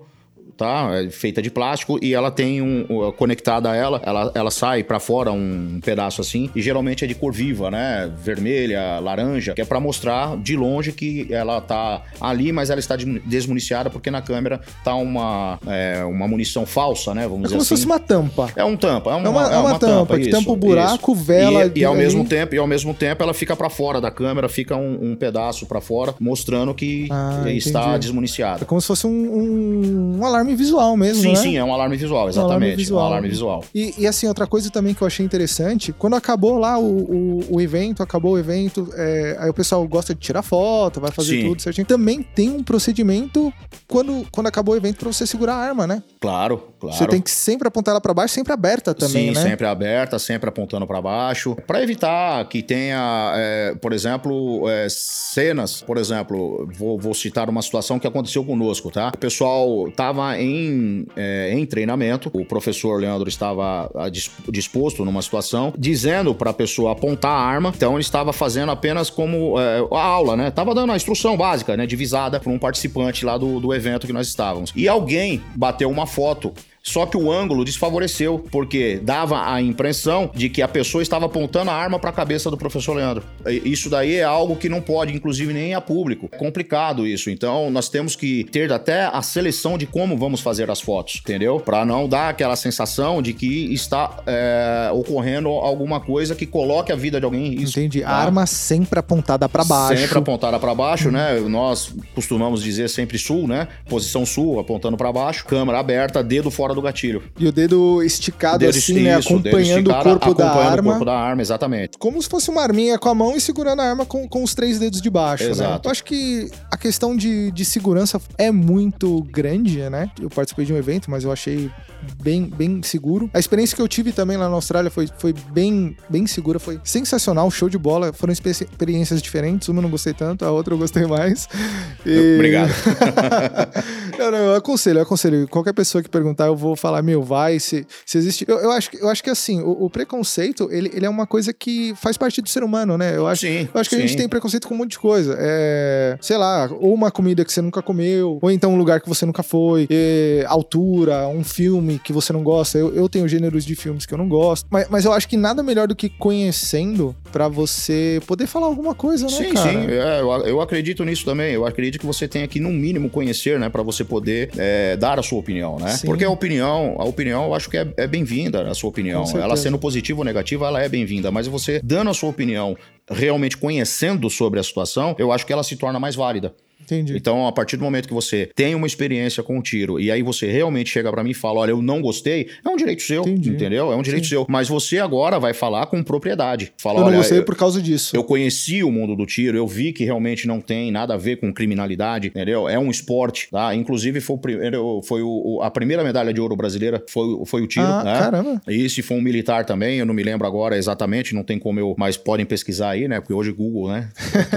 Speaker 2: tá? É feita de plástico e ela tem um, um conectada a ela, ela, ela sai para fora um pedaço assim e geralmente é de cor viva, né? Vermelha, laranja, que é para mostrar de longe que ela tá ali, mas ela está desmuniciada porque na câmera tá uma, é, uma munição falsa, né? Vamos é dizer
Speaker 1: como
Speaker 2: assim.
Speaker 1: se fosse uma tampa.
Speaker 2: É um tampa, é uma,
Speaker 1: é uma, é uma, uma tampa, tampa, que isso, tampa o buraco, isso. vela
Speaker 2: e, e ao mesmo tempo e ao mesmo tempo ela fica para fora da câmera, fica um, um pedaço para fora, mostrando que ah, está desmuniciada.
Speaker 1: É como se fosse um, um, um alarme visual mesmo,
Speaker 2: sim,
Speaker 1: né?
Speaker 2: Sim, é um alarme visual, exatamente. Um alarme visual. Um alarme visual.
Speaker 1: E, e, assim, outra coisa também que eu achei interessante, quando acabou lá o, o, o evento, acabou o evento, é, aí o pessoal gosta de tirar foto, vai fazer sim. tudo certinho. Também tem um procedimento quando, quando acabou o evento para você segurar a arma, né?
Speaker 2: Claro, claro.
Speaker 1: Você tem que sempre apontar ela para baixo, sempre aberta também,
Speaker 2: sim,
Speaker 1: né?
Speaker 2: sempre aberta, sempre apontando para baixo, para evitar que tenha, é, por exemplo, é, cenas, por exemplo, vou, vou citar uma situação que aconteceu conosco, tá? O pessoal estava em, é, em treinamento, o professor Leandro estava disposto numa situação, dizendo para a pessoa apontar a arma, então ele estava fazendo apenas como é, a aula, né? Tava dando a instrução básica, né? Divisada para um participante lá do, do evento que nós estávamos. E alguém bateu uma foto só que o ângulo desfavoreceu, porque dava a impressão de que a pessoa estava apontando a arma para a cabeça do professor Leandro. Isso daí é algo que não pode, inclusive, nem a público. É complicado isso. Então, nós temos que ter até a seleção de como vamos fazer as fotos, entendeu? Para não dar aquela sensação de que está é, ocorrendo alguma coisa que coloque a vida de alguém em
Speaker 1: risco. Entendi. Tá? Arma sempre apontada para baixo.
Speaker 2: Sempre apontada para baixo, né? Nós costumamos dizer sempre sul, né? Posição sul, apontando para baixo, câmera aberta, dedo fora fora do gatilho.
Speaker 1: E o dedo esticado dedo assim, né? Isso, acompanhando o corpo da arma. o
Speaker 2: corpo da arma, exatamente.
Speaker 1: Como se fosse uma arminha com a mão e segurando a arma com, com os três dedos de baixo, né?
Speaker 2: Exato.
Speaker 1: Né? Eu acho que a questão de, de segurança é muito grande, né? Eu participei de um evento, mas eu achei bem, bem seguro. A experiência que eu tive também lá na Austrália foi, foi bem, bem segura, foi sensacional, show de bola. Foram experiências diferentes, uma eu não gostei tanto, a outra eu gostei mais.
Speaker 2: E... Obrigado.
Speaker 1: não, não, eu aconselho, eu aconselho. Qualquer pessoa que perguntar, eu vou falar, meu, vai, se, se existe. Eu, eu, acho, eu acho que assim, o, o, preconceito, ele, ele é uma coisa que faz parte do ser humano, né? Eu acho, sim, eu acho que sim. a gente tem preconceito com um monte de coisa. É, sei lá, ou uma comida que você nunca comeu, ou então um lugar que você nunca foi, altura, um filme que você não gosta. Eu, eu tenho gêneros de filmes que eu não gosto. Mas, mas eu acho que nada melhor do que conhecendo para você poder falar alguma coisa, né,
Speaker 2: sim,
Speaker 1: cara?
Speaker 2: Sim, sim. É, eu, eu acredito nisso também. Eu acredito que você tem que, no mínimo, conhecer, né? para você poder é, dar a sua opinião, né? Sim. Porque a opinião, a opinião eu acho que é, é bem-vinda, a sua opinião. Ela sendo positiva ou negativa, ela é bem-vinda. Mas você dando a sua opinião, realmente conhecendo sobre a situação, eu acho que ela se torna mais válida.
Speaker 1: Entendi.
Speaker 2: Então, a partir do momento que você tem uma experiência com o tiro e aí você realmente chega para mim e fala: olha, eu não gostei, é um direito seu, Entendi. entendeu? É um direito Sim. seu. Mas você agora vai falar com propriedade. Fala,
Speaker 1: eu
Speaker 2: não
Speaker 1: gostei eu, por causa disso.
Speaker 2: Eu conheci o mundo do tiro, eu vi que realmente não tem nada a ver com criminalidade, entendeu? É um esporte, tá? Inclusive, foi, o primeiro, foi o, a primeira medalha de ouro brasileira foi, foi o tiro, ah, né?
Speaker 1: Caramba.
Speaker 2: E se foi um militar também, eu não me lembro agora exatamente, não tem como eu. Mas podem pesquisar aí, né? Porque hoje Google, né?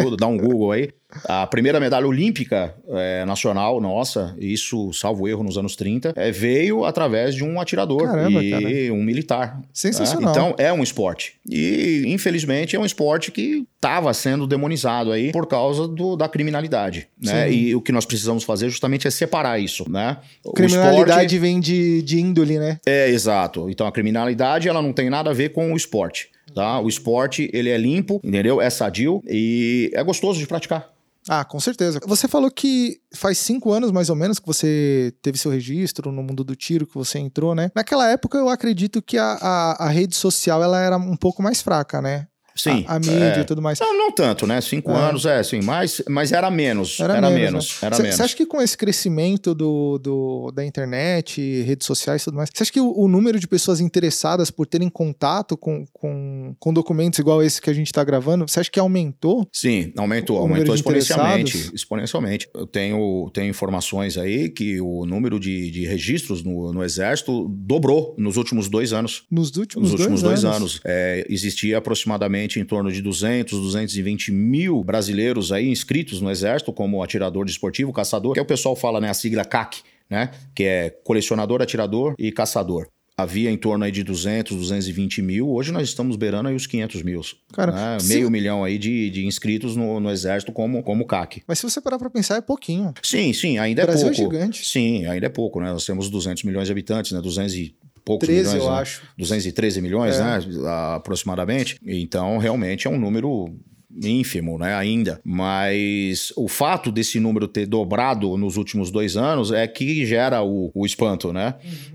Speaker 2: Tudo, dá um Google aí. A primeira medalha olímpica é, nacional nossa, isso, salvo erro, nos anos 30, é, veio através de um atirador Caramba, e cara. um militar.
Speaker 1: Sensacional.
Speaker 2: Né? Então, é um esporte. E, infelizmente, é um esporte que estava sendo demonizado aí por causa do, da criminalidade. Né? E o que nós precisamos fazer justamente é separar isso. Né?
Speaker 1: Criminalidade esporte... vem de, de índole, né?
Speaker 2: É, exato. Então, a criminalidade ela não tem nada a ver com o esporte. Tá? O esporte, ele é limpo, entendeu? É sadio e é gostoso de praticar.
Speaker 1: Ah, com certeza. Você falou que faz cinco anos, mais ou menos, que você teve seu registro no mundo do tiro, que você entrou, né? Naquela época, eu acredito que a, a, a rede social ela era um pouco mais fraca, né?
Speaker 2: Sim.
Speaker 1: A, a mídia é. e tudo mais.
Speaker 2: Não, não tanto, né? Cinco é. anos, é, sim, mas, mas era menos. Era, era menos. Né?
Speaker 1: Você acha que com esse crescimento do, do, da internet, redes sociais e tudo mais, você acha que o, o, número de pessoas interessadas por terem contato com, com, com documentos igual esse que a gente está gravando, você acha que aumentou?
Speaker 2: Sim, aumentou. Aumentou exponencialmente. Exponencialmente. Eu tenho, tenho informações aí que o número de, de registros no, no Exército dobrou nos últimos dois anos.
Speaker 1: Nos últimos,
Speaker 2: nos últimos
Speaker 1: dois,
Speaker 2: dois anos. anos. É, existia aproximadamente em torno de 200, 220 mil brasileiros aí inscritos no Exército como atirador desportivo, caçador, que é o pessoal fala, né, a sigla CAC, né, que é colecionador, atirador e caçador. havia em torno aí de 200, 220 mil. Hoje nós estamos beirando aí os 500 mil.
Speaker 1: Cara,
Speaker 2: né?
Speaker 1: se-
Speaker 2: Meio milhão aí de, de inscritos no, no Exército como, como CAC.
Speaker 1: Mas se você parar pra pensar, é pouquinho.
Speaker 2: Sim, sim, ainda
Speaker 1: O
Speaker 2: é
Speaker 1: Brasil é
Speaker 2: pouco.
Speaker 1: gigante.
Speaker 2: Sim, ainda é pouco, né? Nós temos 200 milhões de habitantes, né? 200 e poucos
Speaker 1: 13,
Speaker 2: milhões,
Speaker 1: eu
Speaker 2: né?
Speaker 1: acho.
Speaker 2: 213 milhões,
Speaker 1: É.
Speaker 2: né? Aproximadamente. Então, realmente é um número ínfimo, né, ainda. Mas o fato desse número ter dobrado nos últimos dois anos é que gera o, o espanto, né?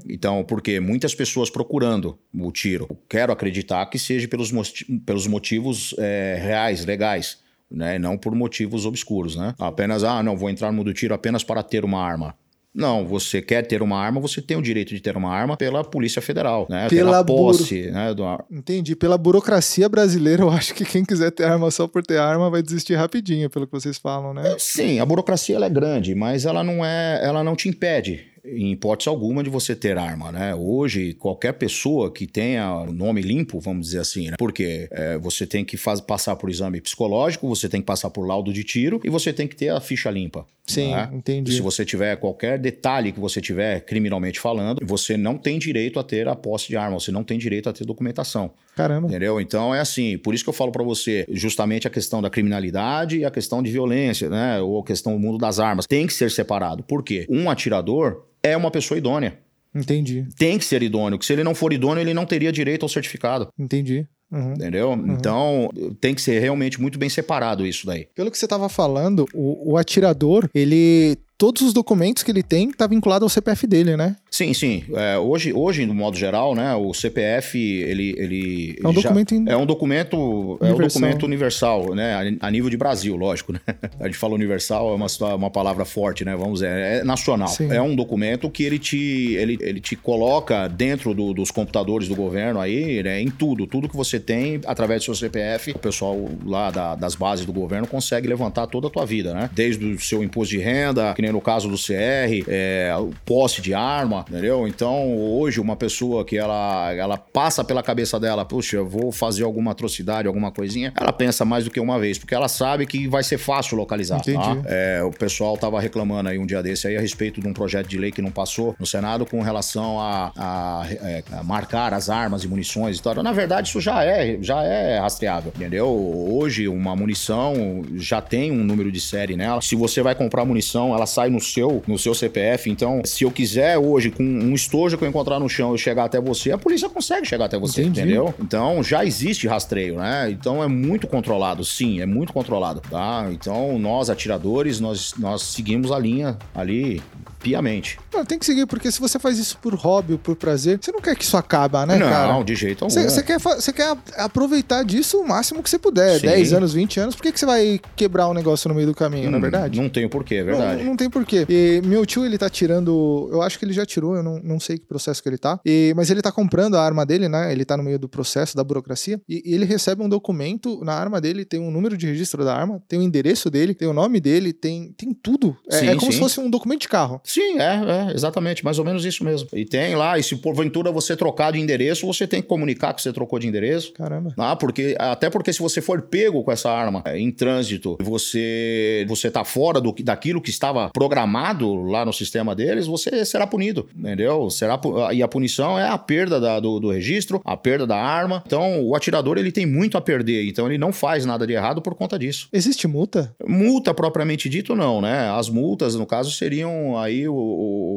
Speaker 2: Então, porque muitas pessoas procurando o tiro. Quero acreditar que seja pelos, moti- pelos motivos é, reais, legais. Né, não por motivos obscuros, né? Apenas, ah, não, vou entrar no mundo do tiro apenas para ter uma arma. Não, você quer ter uma arma, você tem o direito de ter uma arma pela Polícia Federal, né?
Speaker 1: Pela
Speaker 2: Pela posse, né? do-
Speaker 1: Entendi. Pela burocracia brasileira, eu acho que quem quiser ter arma só por ter arma vai desistir rapidinho, pelo que vocês falam, né?
Speaker 2: Sim, a burocracia é grande, mas ela não é, ela não te impede em hipótese alguma de você ter arma, né? Hoje qualquer pessoa que tenha o nome limpo, vamos dizer assim, né? Porque é, você tem que faz, passar por exame psicológico, você tem que passar por laudo de tiro e você tem que ter a ficha limpa.
Speaker 1: Sim,
Speaker 2: né?
Speaker 1: entendi.
Speaker 2: Se você tiver qualquer detalhe que você tiver criminalmente falando, você não tem direito a ter a posse de arma, você não tem direito a ter documentação.
Speaker 1: Caramba.
Speaker 2: Entendeu? Então é assim, por isso que eu falo pra você, justamente a questão da criminalidade e a questão de violência, né? Ou a questão do mundo das armas. Tem que ser separado. Por quê? Um atirador é uma pessoa idônea.
Speaker 1: Entendi.
Speaker 2: Tem que ser idôneo, que se ele não for idôneo, ele não teria direito ao certificado.
Speaker 1: Entendi. Uhum.
Speaker 2: Entendeu? Então, tem que ser realmente muito bem separado isso daí.
Speaker 1: Pelo que você estava falando, o, o atirador, ele. Todos os documentos que ele tem tá vinculado ao CPF dele, né?
Speaker 2: Sim, sim. É, hoje, hoje, no modo geral, né, o CPF, ele. ele
Speaker 1: É um
Speaker 2: já-
Speaker 1: documento in-
Speaker 2: É um documento, é um
Speaker 1: Universal.
Speaker 2: documento universal, né? A, a nível de Brasil, lógico, né? A gente fala universal, é uma, situa- uma palavra forte, né? Vamos dizer, é nacional.
Speaker 1: Sim.
Speaker 2: É um documento que ele te, ele, ele te coloca dentro do- dos computadores do governo aí, né? Em tudo. Tudo que você tem, através do seu CPF, o pessoal lá da- das bases do governo consegue levantar toda a tua vida, né? Desde o seu imposto de renda, que nem no caso do CR, é, o posse de arma, entendeu? Então, hoje, uma pessoa que ela, ela passa pela cabeça dela, puxa, eu vou fazer alguma atrocidade, alguma coisinha, ela pensa mais do que uma vez, porque ela sabe que vai ser fácil localizar, tá?
Speaker 1: Entendi.
Speaker 2: É, o pessoal tava reclamando aí um dia desse aí a respeito de um projeto de lei que não passou no Senado com relação a, a, é, a marcar as armas e munições e tal. Na verdade, isso já é, já é rastreável, entendeu? Hoje, uma munição já tem um número de série nela. Se você vai comprar munição, ela sai no seu, no seu CPF. Então, se eu quiser hoje, com um estojo que eu encontrar no chão, eu chegar até você, a polícia consegue chegar até você,
Speaker 1: Entendi.
Speaker 2: entendeu? Então já existe rastreio, né? Então é muito controlado, sim, é muito controlado, tá? Então nós, atiradores, nós, nós seguimos a linha ali piamente.
Speaker 1: Não, tem que seguir, porque se você faz isso por hobby ou por prazer, você não quer que isso acabe, né,
Speaker 2: não,
Speaker 1: cara?
Speaker 2: de jeito algum.
Speaker 1: Você você quer, você quer aproveitar disso o máximo que você puder.
Speaker 2: Sim.
Speaker 1: 10 anos, 20 anos. Por que, que você vai quebrar um negócio no meio do caminho, não é
Speaker 2: Hum,
Speaker 1: verdade?
Speaker 2: Não tenho porquê, é
Speaker 1: Não,
Speaker 2: verdade.
Speaker 1: Não, tem porquê. E meu tio, ele tá tirando. Eu acho que ele já tirou, eu não, não sei que processo que ele tá. E- mas ele tá comprando a arma dele, né? Ele tá no meio do processo da burocracia. E, e ele recebe um documento na arma dele, tem um número de registro da arma, tem o endereço dele, tem o nome dele, tem, tem tudo. É,
Speaker 2: Sim,
Speaker 1: é como
Speaker 2: sim.
Speaker 1: se fosse um documento de carro.
Speaker 2: Sim, é, é, exatamente, mais ou menos isso mesmo. E tem lá, e se porventura você trocar de endereço, você tem que comunicar que você trocou de endereço.
Speaker 1: Caramba.
Speaker 2: Ah, porque, até porque se você for pego com essa arma é, em trânsito, você você tá fora do, daquilo que estava programado lá no sistema deles, você será punido, entendeu? Será, pu- e a punição é a perda da- do, do registro, a perda da arma. Então, o atirador ele tem muito a perder, então ele não faz nada de errado por conta disso.
Speaker 1: Existe multa?
Speaker 2: Multa propriamente dito, não, né? As multas, no caso, seriam aí, o,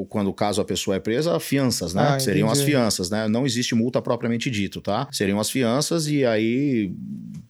Speaker 2: o- quando o caso a pessoa é presa, fianças, né?
Speaker 1: Ah,
Speaker 2: seriam as fianças, né? Não existe multa propriamente dito, tá? Seriam as fianças e aí,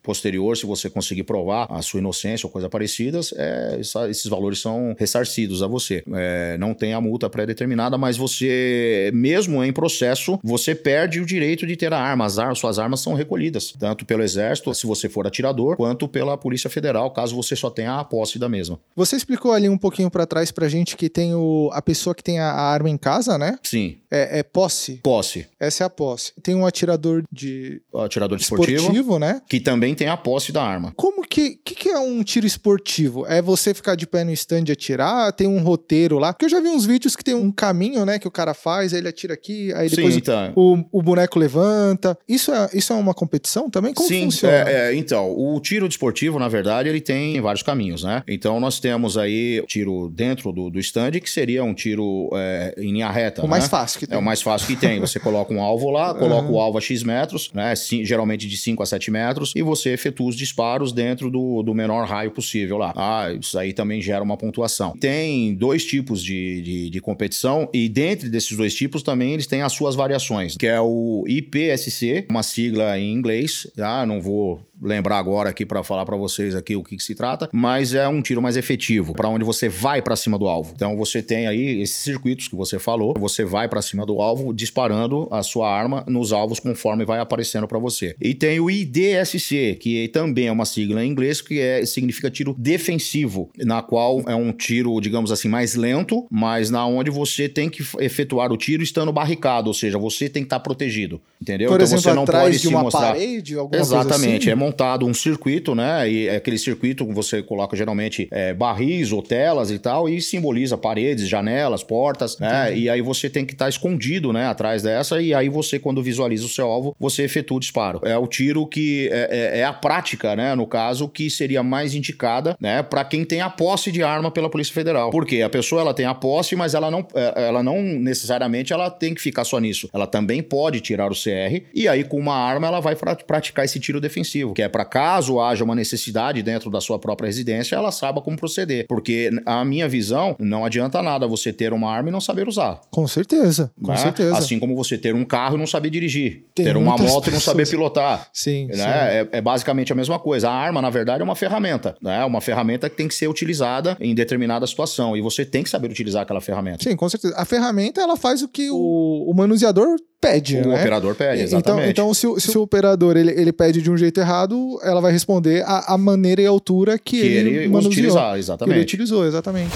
Speaker 2: posterior, se você conseguir provar a sua inocência ou coisa parecidas, é, esses valores são ressarcidos a você. É, não tem a multa pré-determinada, mas você, mesmo em processo, você perde o direito de ter a arma. As suas armas são recolhidas, tanto pelo Exército, se você for atirador, quanto pela Polícia Federal, caso você só tenha a posse da mesma.
Speaker 1: Você explicou ali um pouquinho pra trás pra gente que tem o, a pessoa que tem a, a arma em casa, né?
Speaker 2: Sim,
Speaker 1: É, é posse.
Speaker 2: posse.
Speaker 1: Essa é a posse. Tem um atirador de
Speaker 2: Atirador esportivo,
Speaker 1: esportivo, né?
Speaker 2: que também tem a posse da arma.
Speaker 1: Como que, que, que é um tiro esportivo? É você ficar de pé no stand e atirar? Tem um roteiro lá? Porque eu já vi uns vídeos que tem um caminho, né, que o cara faz, aí ele atira aqui, aí depois
Speaker 2: Sim, então.
Speaker 1: o, o boneco levanta. Isso é, isso é uma competição também? Como
Speaker 2: Sim,
Speaker 1: funciona?
Speaker 2: é, é, então, o tiro desportivo, na verdade, ele tem vários caminhos, né? Então, nós temos aí tiro dentro do, do stand, que seria um tiro é, em linha reta,
Speaker 1: o
Speaker 2: né?
Speaker 1: mais fácil que tem.
Speaker 2: É o mais fácil que tem. Você coloca um alvo lá, coloca o alvo a X metros, né? Geralmente de 5 a 7 metros, e você efetua os disparos dentro do, do menor raio possível lá. Ah, isso aí também gera uma pontuação. Tem dois tipos de, de, de competição, e dentro desses dois tipos também eles têm as suas variações, que é o IPSC, uma sigla em inglês, tá? Não vou lembrar agora aqui para falar para vocês aqui o que, que se trata, mas é um tiro mais efetivo, para onde você vai para cima do alvo. Então você tem aí esses circuitos que você falou, você vai para cima do alvo disparando a sua arma nos alvos conforme vai aparecendo para você. E tem o IDSC, que também é uma sigla em inglês que é, significa tiro defensivo, na qual é um tiro, digamos assim, mais lento, mas na onde você tem que efetuar o tiro estando barricado, ou seja, você tem que estar protegido, entendeu?
Speaker 1: Por
Speaker 2: então
Speaker 1: exemplo,
Speaker 2: você não
Speaker 1: atrás
Speaker 2: pode
Speaker 1: de
Speaker 2: se
Speaker 1: uma
Speaker 2: mostrar
Speaker 1: parede, alguma
Speaker 2: Exatamente,
Speaker 1: coisa assim?
Speaker 2: é montado um circuito, né? E é aquele circuito que você coloca geralmente é, barris ou telas e tal, e simboliza paredes, janelas, portas, né? E aí você tem que estar escondido, né? Atrás dessa, e aí você, quando visualiza o seu alvo, você efetua o disparo. É o tiro que é, é- é a prática, né? No caso, que seria mais indicada, né? Para quem tem a posse de arma pela Polícia Federal. Porque a pessoa ela tem a posse, mas ela não, é, ela não necessariamente ela tem que ficar só nisso. Ela também pode tirar o CR e aí com uma arma ela vai pra- praticar esse tiro defensivo, que é para caso haja uma necessidade dentro da sua própria residência, ela saiba como proceder. Porque a minha visão, não adianta nada você ter uma arma e não saber usar.
Speaker 1: Com certeza, com
Speaker 2: né?
Speaker 1: certeza.
Speaker 2: Assim como você ter um carro e não saber dirigir.
Speaker 1: Tem
Speaker 2: ter uma moto e não saber
Speaker 1: pessoas-
Speaker 2: pilotar.
Speaker 1: Sim, sim.
Speaker 2: Né? É, é basicamente a mesma coisa. A arma, na verdade, é uma ferramenta. Né? Uma ferramenta que tem que ser utilizada em determinada situação. E você tem que saber utilizar aquela ferramenta.
Speaker 1: Sim, com certeza. A ferramenta, ela faz o que o, o manuseador pede,
Speaker 2: O
Speaker 1: né?
Speaker 2: operador pede,
Speaker 1: Então,
Speaker 2: exatamente.
Speaker 1: então se, o, se o operador ele, ele pede de um jeito errado, ela vai responder a, a maneira e a altura que,
Speaker 2: que
Speaker 1: ele,
Speaker 2: ele
Speaker 1: manuseou,
Speaker 2: utilizar,
Speaker 1: que ele
Speaker 2: exatamente.
Speaker 1: utilizou, exatamente.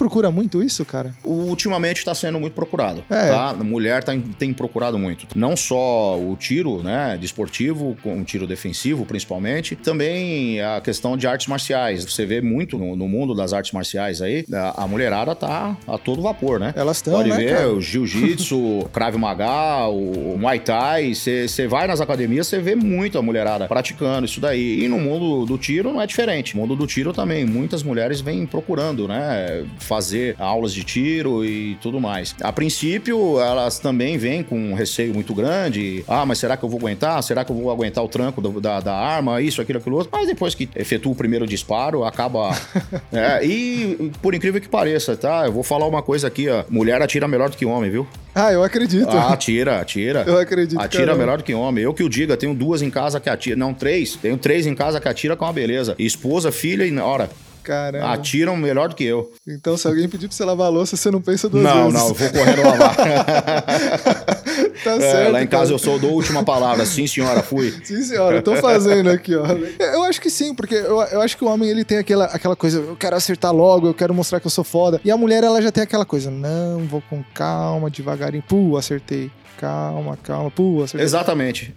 Speaker 1: Procura muito isso, cara?
Speaker 2: Ultimamente está sendo muito procurado.
Speaker 1: É.
Speaker 2: Tá? A mulher tá, tem procurado muito. Não só o tiro, né? Desportivo, com um tiro defensivo, principalmente. Também a questão de artes marciais. Você vê muito no, no mundo das artes marciais aí, a, a mulherada tá a todo vapor, né?
Speaker 1: Elas estão,
Speaker 2: Pode
Speaker 1: né,
Speaker 2: ver
Speaker 1: cara?
Speaker 2: o jiu-jitsu, o Krav Maga, o Muay Thai. Você vai nas academias, você vê muito a mulherada praticando isso daí. E no mundo do tiro não é diferente. No mundo do tiro também, muitas mulheres vêm procurando, né? Fazer aulas de tiro e tudo mais. A princípio, elas também vêm com um receio muito grande. Ah, mas será que eu vou aguentar? Será que eu vou aguentar o tranco do- da, da arma? Isso, aquilo, aquilo outro. Mas depois que efetua o primeiro disparo, acaba. É, e por incrível que pareça, tá? Eu vou falar uma coisa aqui, ó. Mulher atira melhor do que homem, viu?
Speaker 1: Ah, eu acredito.
Speaker 2: Ah, atira, atira.
Speaker 1: Eu acredito,
Speaker 2: Atira
Speaker 1: caramba.
Speaker 2: melhor do que homem. Eu que o diga, tenho duas em casa que atira. Não, três. Tenho três em casa que atira com uma beleza. Esposa, filha e hora.
Speaker 1: Caramba.
Speaker 2: Atiram melhor do que eu.
Speaker 1: Então, se alguém pedir pra você lavar a louça, você não pensa duas
Speaker 2: não,
Speaker 1: vezes.
Speaker 2: não, eu vou correndo lavar.
Speaker 1: Tá
Speaker 2: É,
Speaker 1: certo.
Speaker 2: lá em casa
Speaker 1: cara.
Speaker 2: eu sou da última palavra. Sim, senhora, fui.
Speaker 1: Sim, senhora, eu tô fazendo aqui, ó. Eu acho que sim, porque eu, eu acho que o homem ele tem aquela, aquela coisa, eu quero acertar logo, eu quero mostrar que eu sou foda. E a mulher, ela já tem aquela coisa, não, vou com calma, devagarinho, pô, acertei. Calma, calma, pô, acertei.
Speaker 2: Exatamente.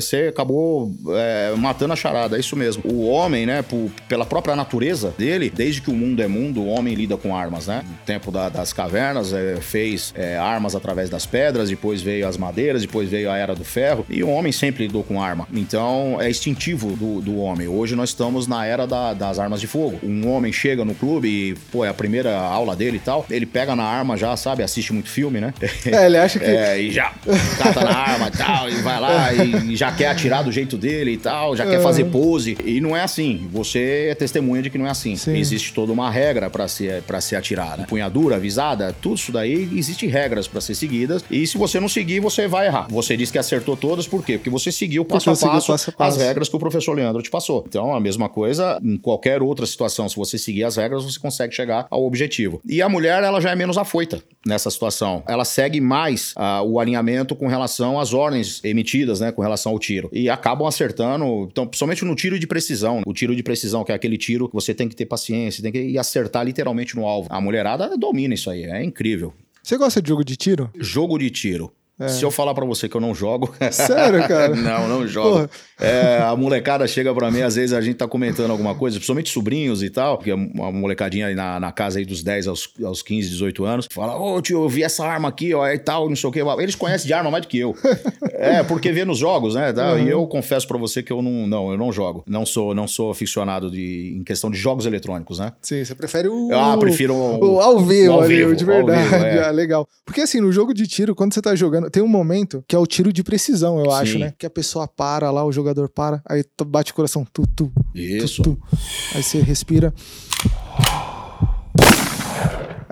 Speaker 2: Você acabou é, matando a charada, é isso mesmo. O homem, né, por- pela própria natureza dele, desde que o mundo é mundo, o homem lida com armas, né? No tempo da- das cavernas, é, fez é, armas através das pedras, depois veio as madeiras, depois veio a era do ferro, e o homem sempre lidou com arma. Então, é instintivo do, do homem. Hoje nós estamos na era da- das armas de fogo. Um homem chega no clube e, pô, é a primeira aula dele e tal, ele pega na arma já, sabe? Assiste muito filme, né?
Speaker 1: É, ele acha que.
Speaker 2: É, e já cata na arma e tal, e vai lá e já quer atirar do jeito dele e tal, já quer fazer pose. E não é assim. Você é testemunha de que não é assim.
Speaker 1: Sim.
Speaker 2: Existe toda uma regra pra ser, pra ser atirada. Punhadura, visada, tudo isso daí, existem regras pra ser seguidas. E se você não seguir, você vai errar. Você diz que acertou todas, por quê? Porque você seguiu passo, a passo,
Speaker 1: passo a passo.
Speaker 2: as regras que o professor Leandro te passou. Então, a mesma coisa em qualquer outra situação. Se você seguir as regras, você consegue chegar ao objetivo. E a mulher, ela já é menos afoita nessa situação. Ela segue mais o o alinhamento com relação às ordens emitidas, né, com relação ao tiro. E acabam acertando, então, principalmente no tiro de precisão. O tiro de precisão, que é aquele tiro que você tem que ter paciência, tem que ir acertar literalmente no alvo. A mulherada domina isso aí, é incrível.
Speaker 1: Você gosta de jogo de tiro?
Speaker 2: Jogo de tiro. É. Se eu falar para você que eu não jogo.
Speaker 1: Sério, cara?
Speaker 2: não, não jogo. É, a molecada chega para mim, às vezes a gente tá comentando alguma coisa, principalmente sobrinhos e tal, que é uma molecadinha aí na, na casa aí dos 10 aos, aos 15, 18 anos, fala: Ô oh, tio, eu vi essa arma aqui, ó, e tal, não sei o que. Eles conhecem de arma mais do que eu. é, porque vê nos jogos, né? Tá? Uhum. E eu confesso para você que eu não, não, eu não jogo. Não sou, não sou aficionado de, em questão de jogos eletrônicos, né?
Speaker 1: Sim, você prefere o.
Speaker 2: Ah, prefiro o,
Speaker 1: o ao vivo, o ao vivo, ali, de verdade. Vivo, é. ah, legal. Porque assim, no jogo de tiro, quando você tá jogando, tem um momento que é o tiro de precisão, eu Sim. acho, né? Que a pessoa para lá, o jogador para, aí bate o coração, tu, tu.
Speaker 2: Isso.
Speaker 1: Tu, tu. Aí você respira.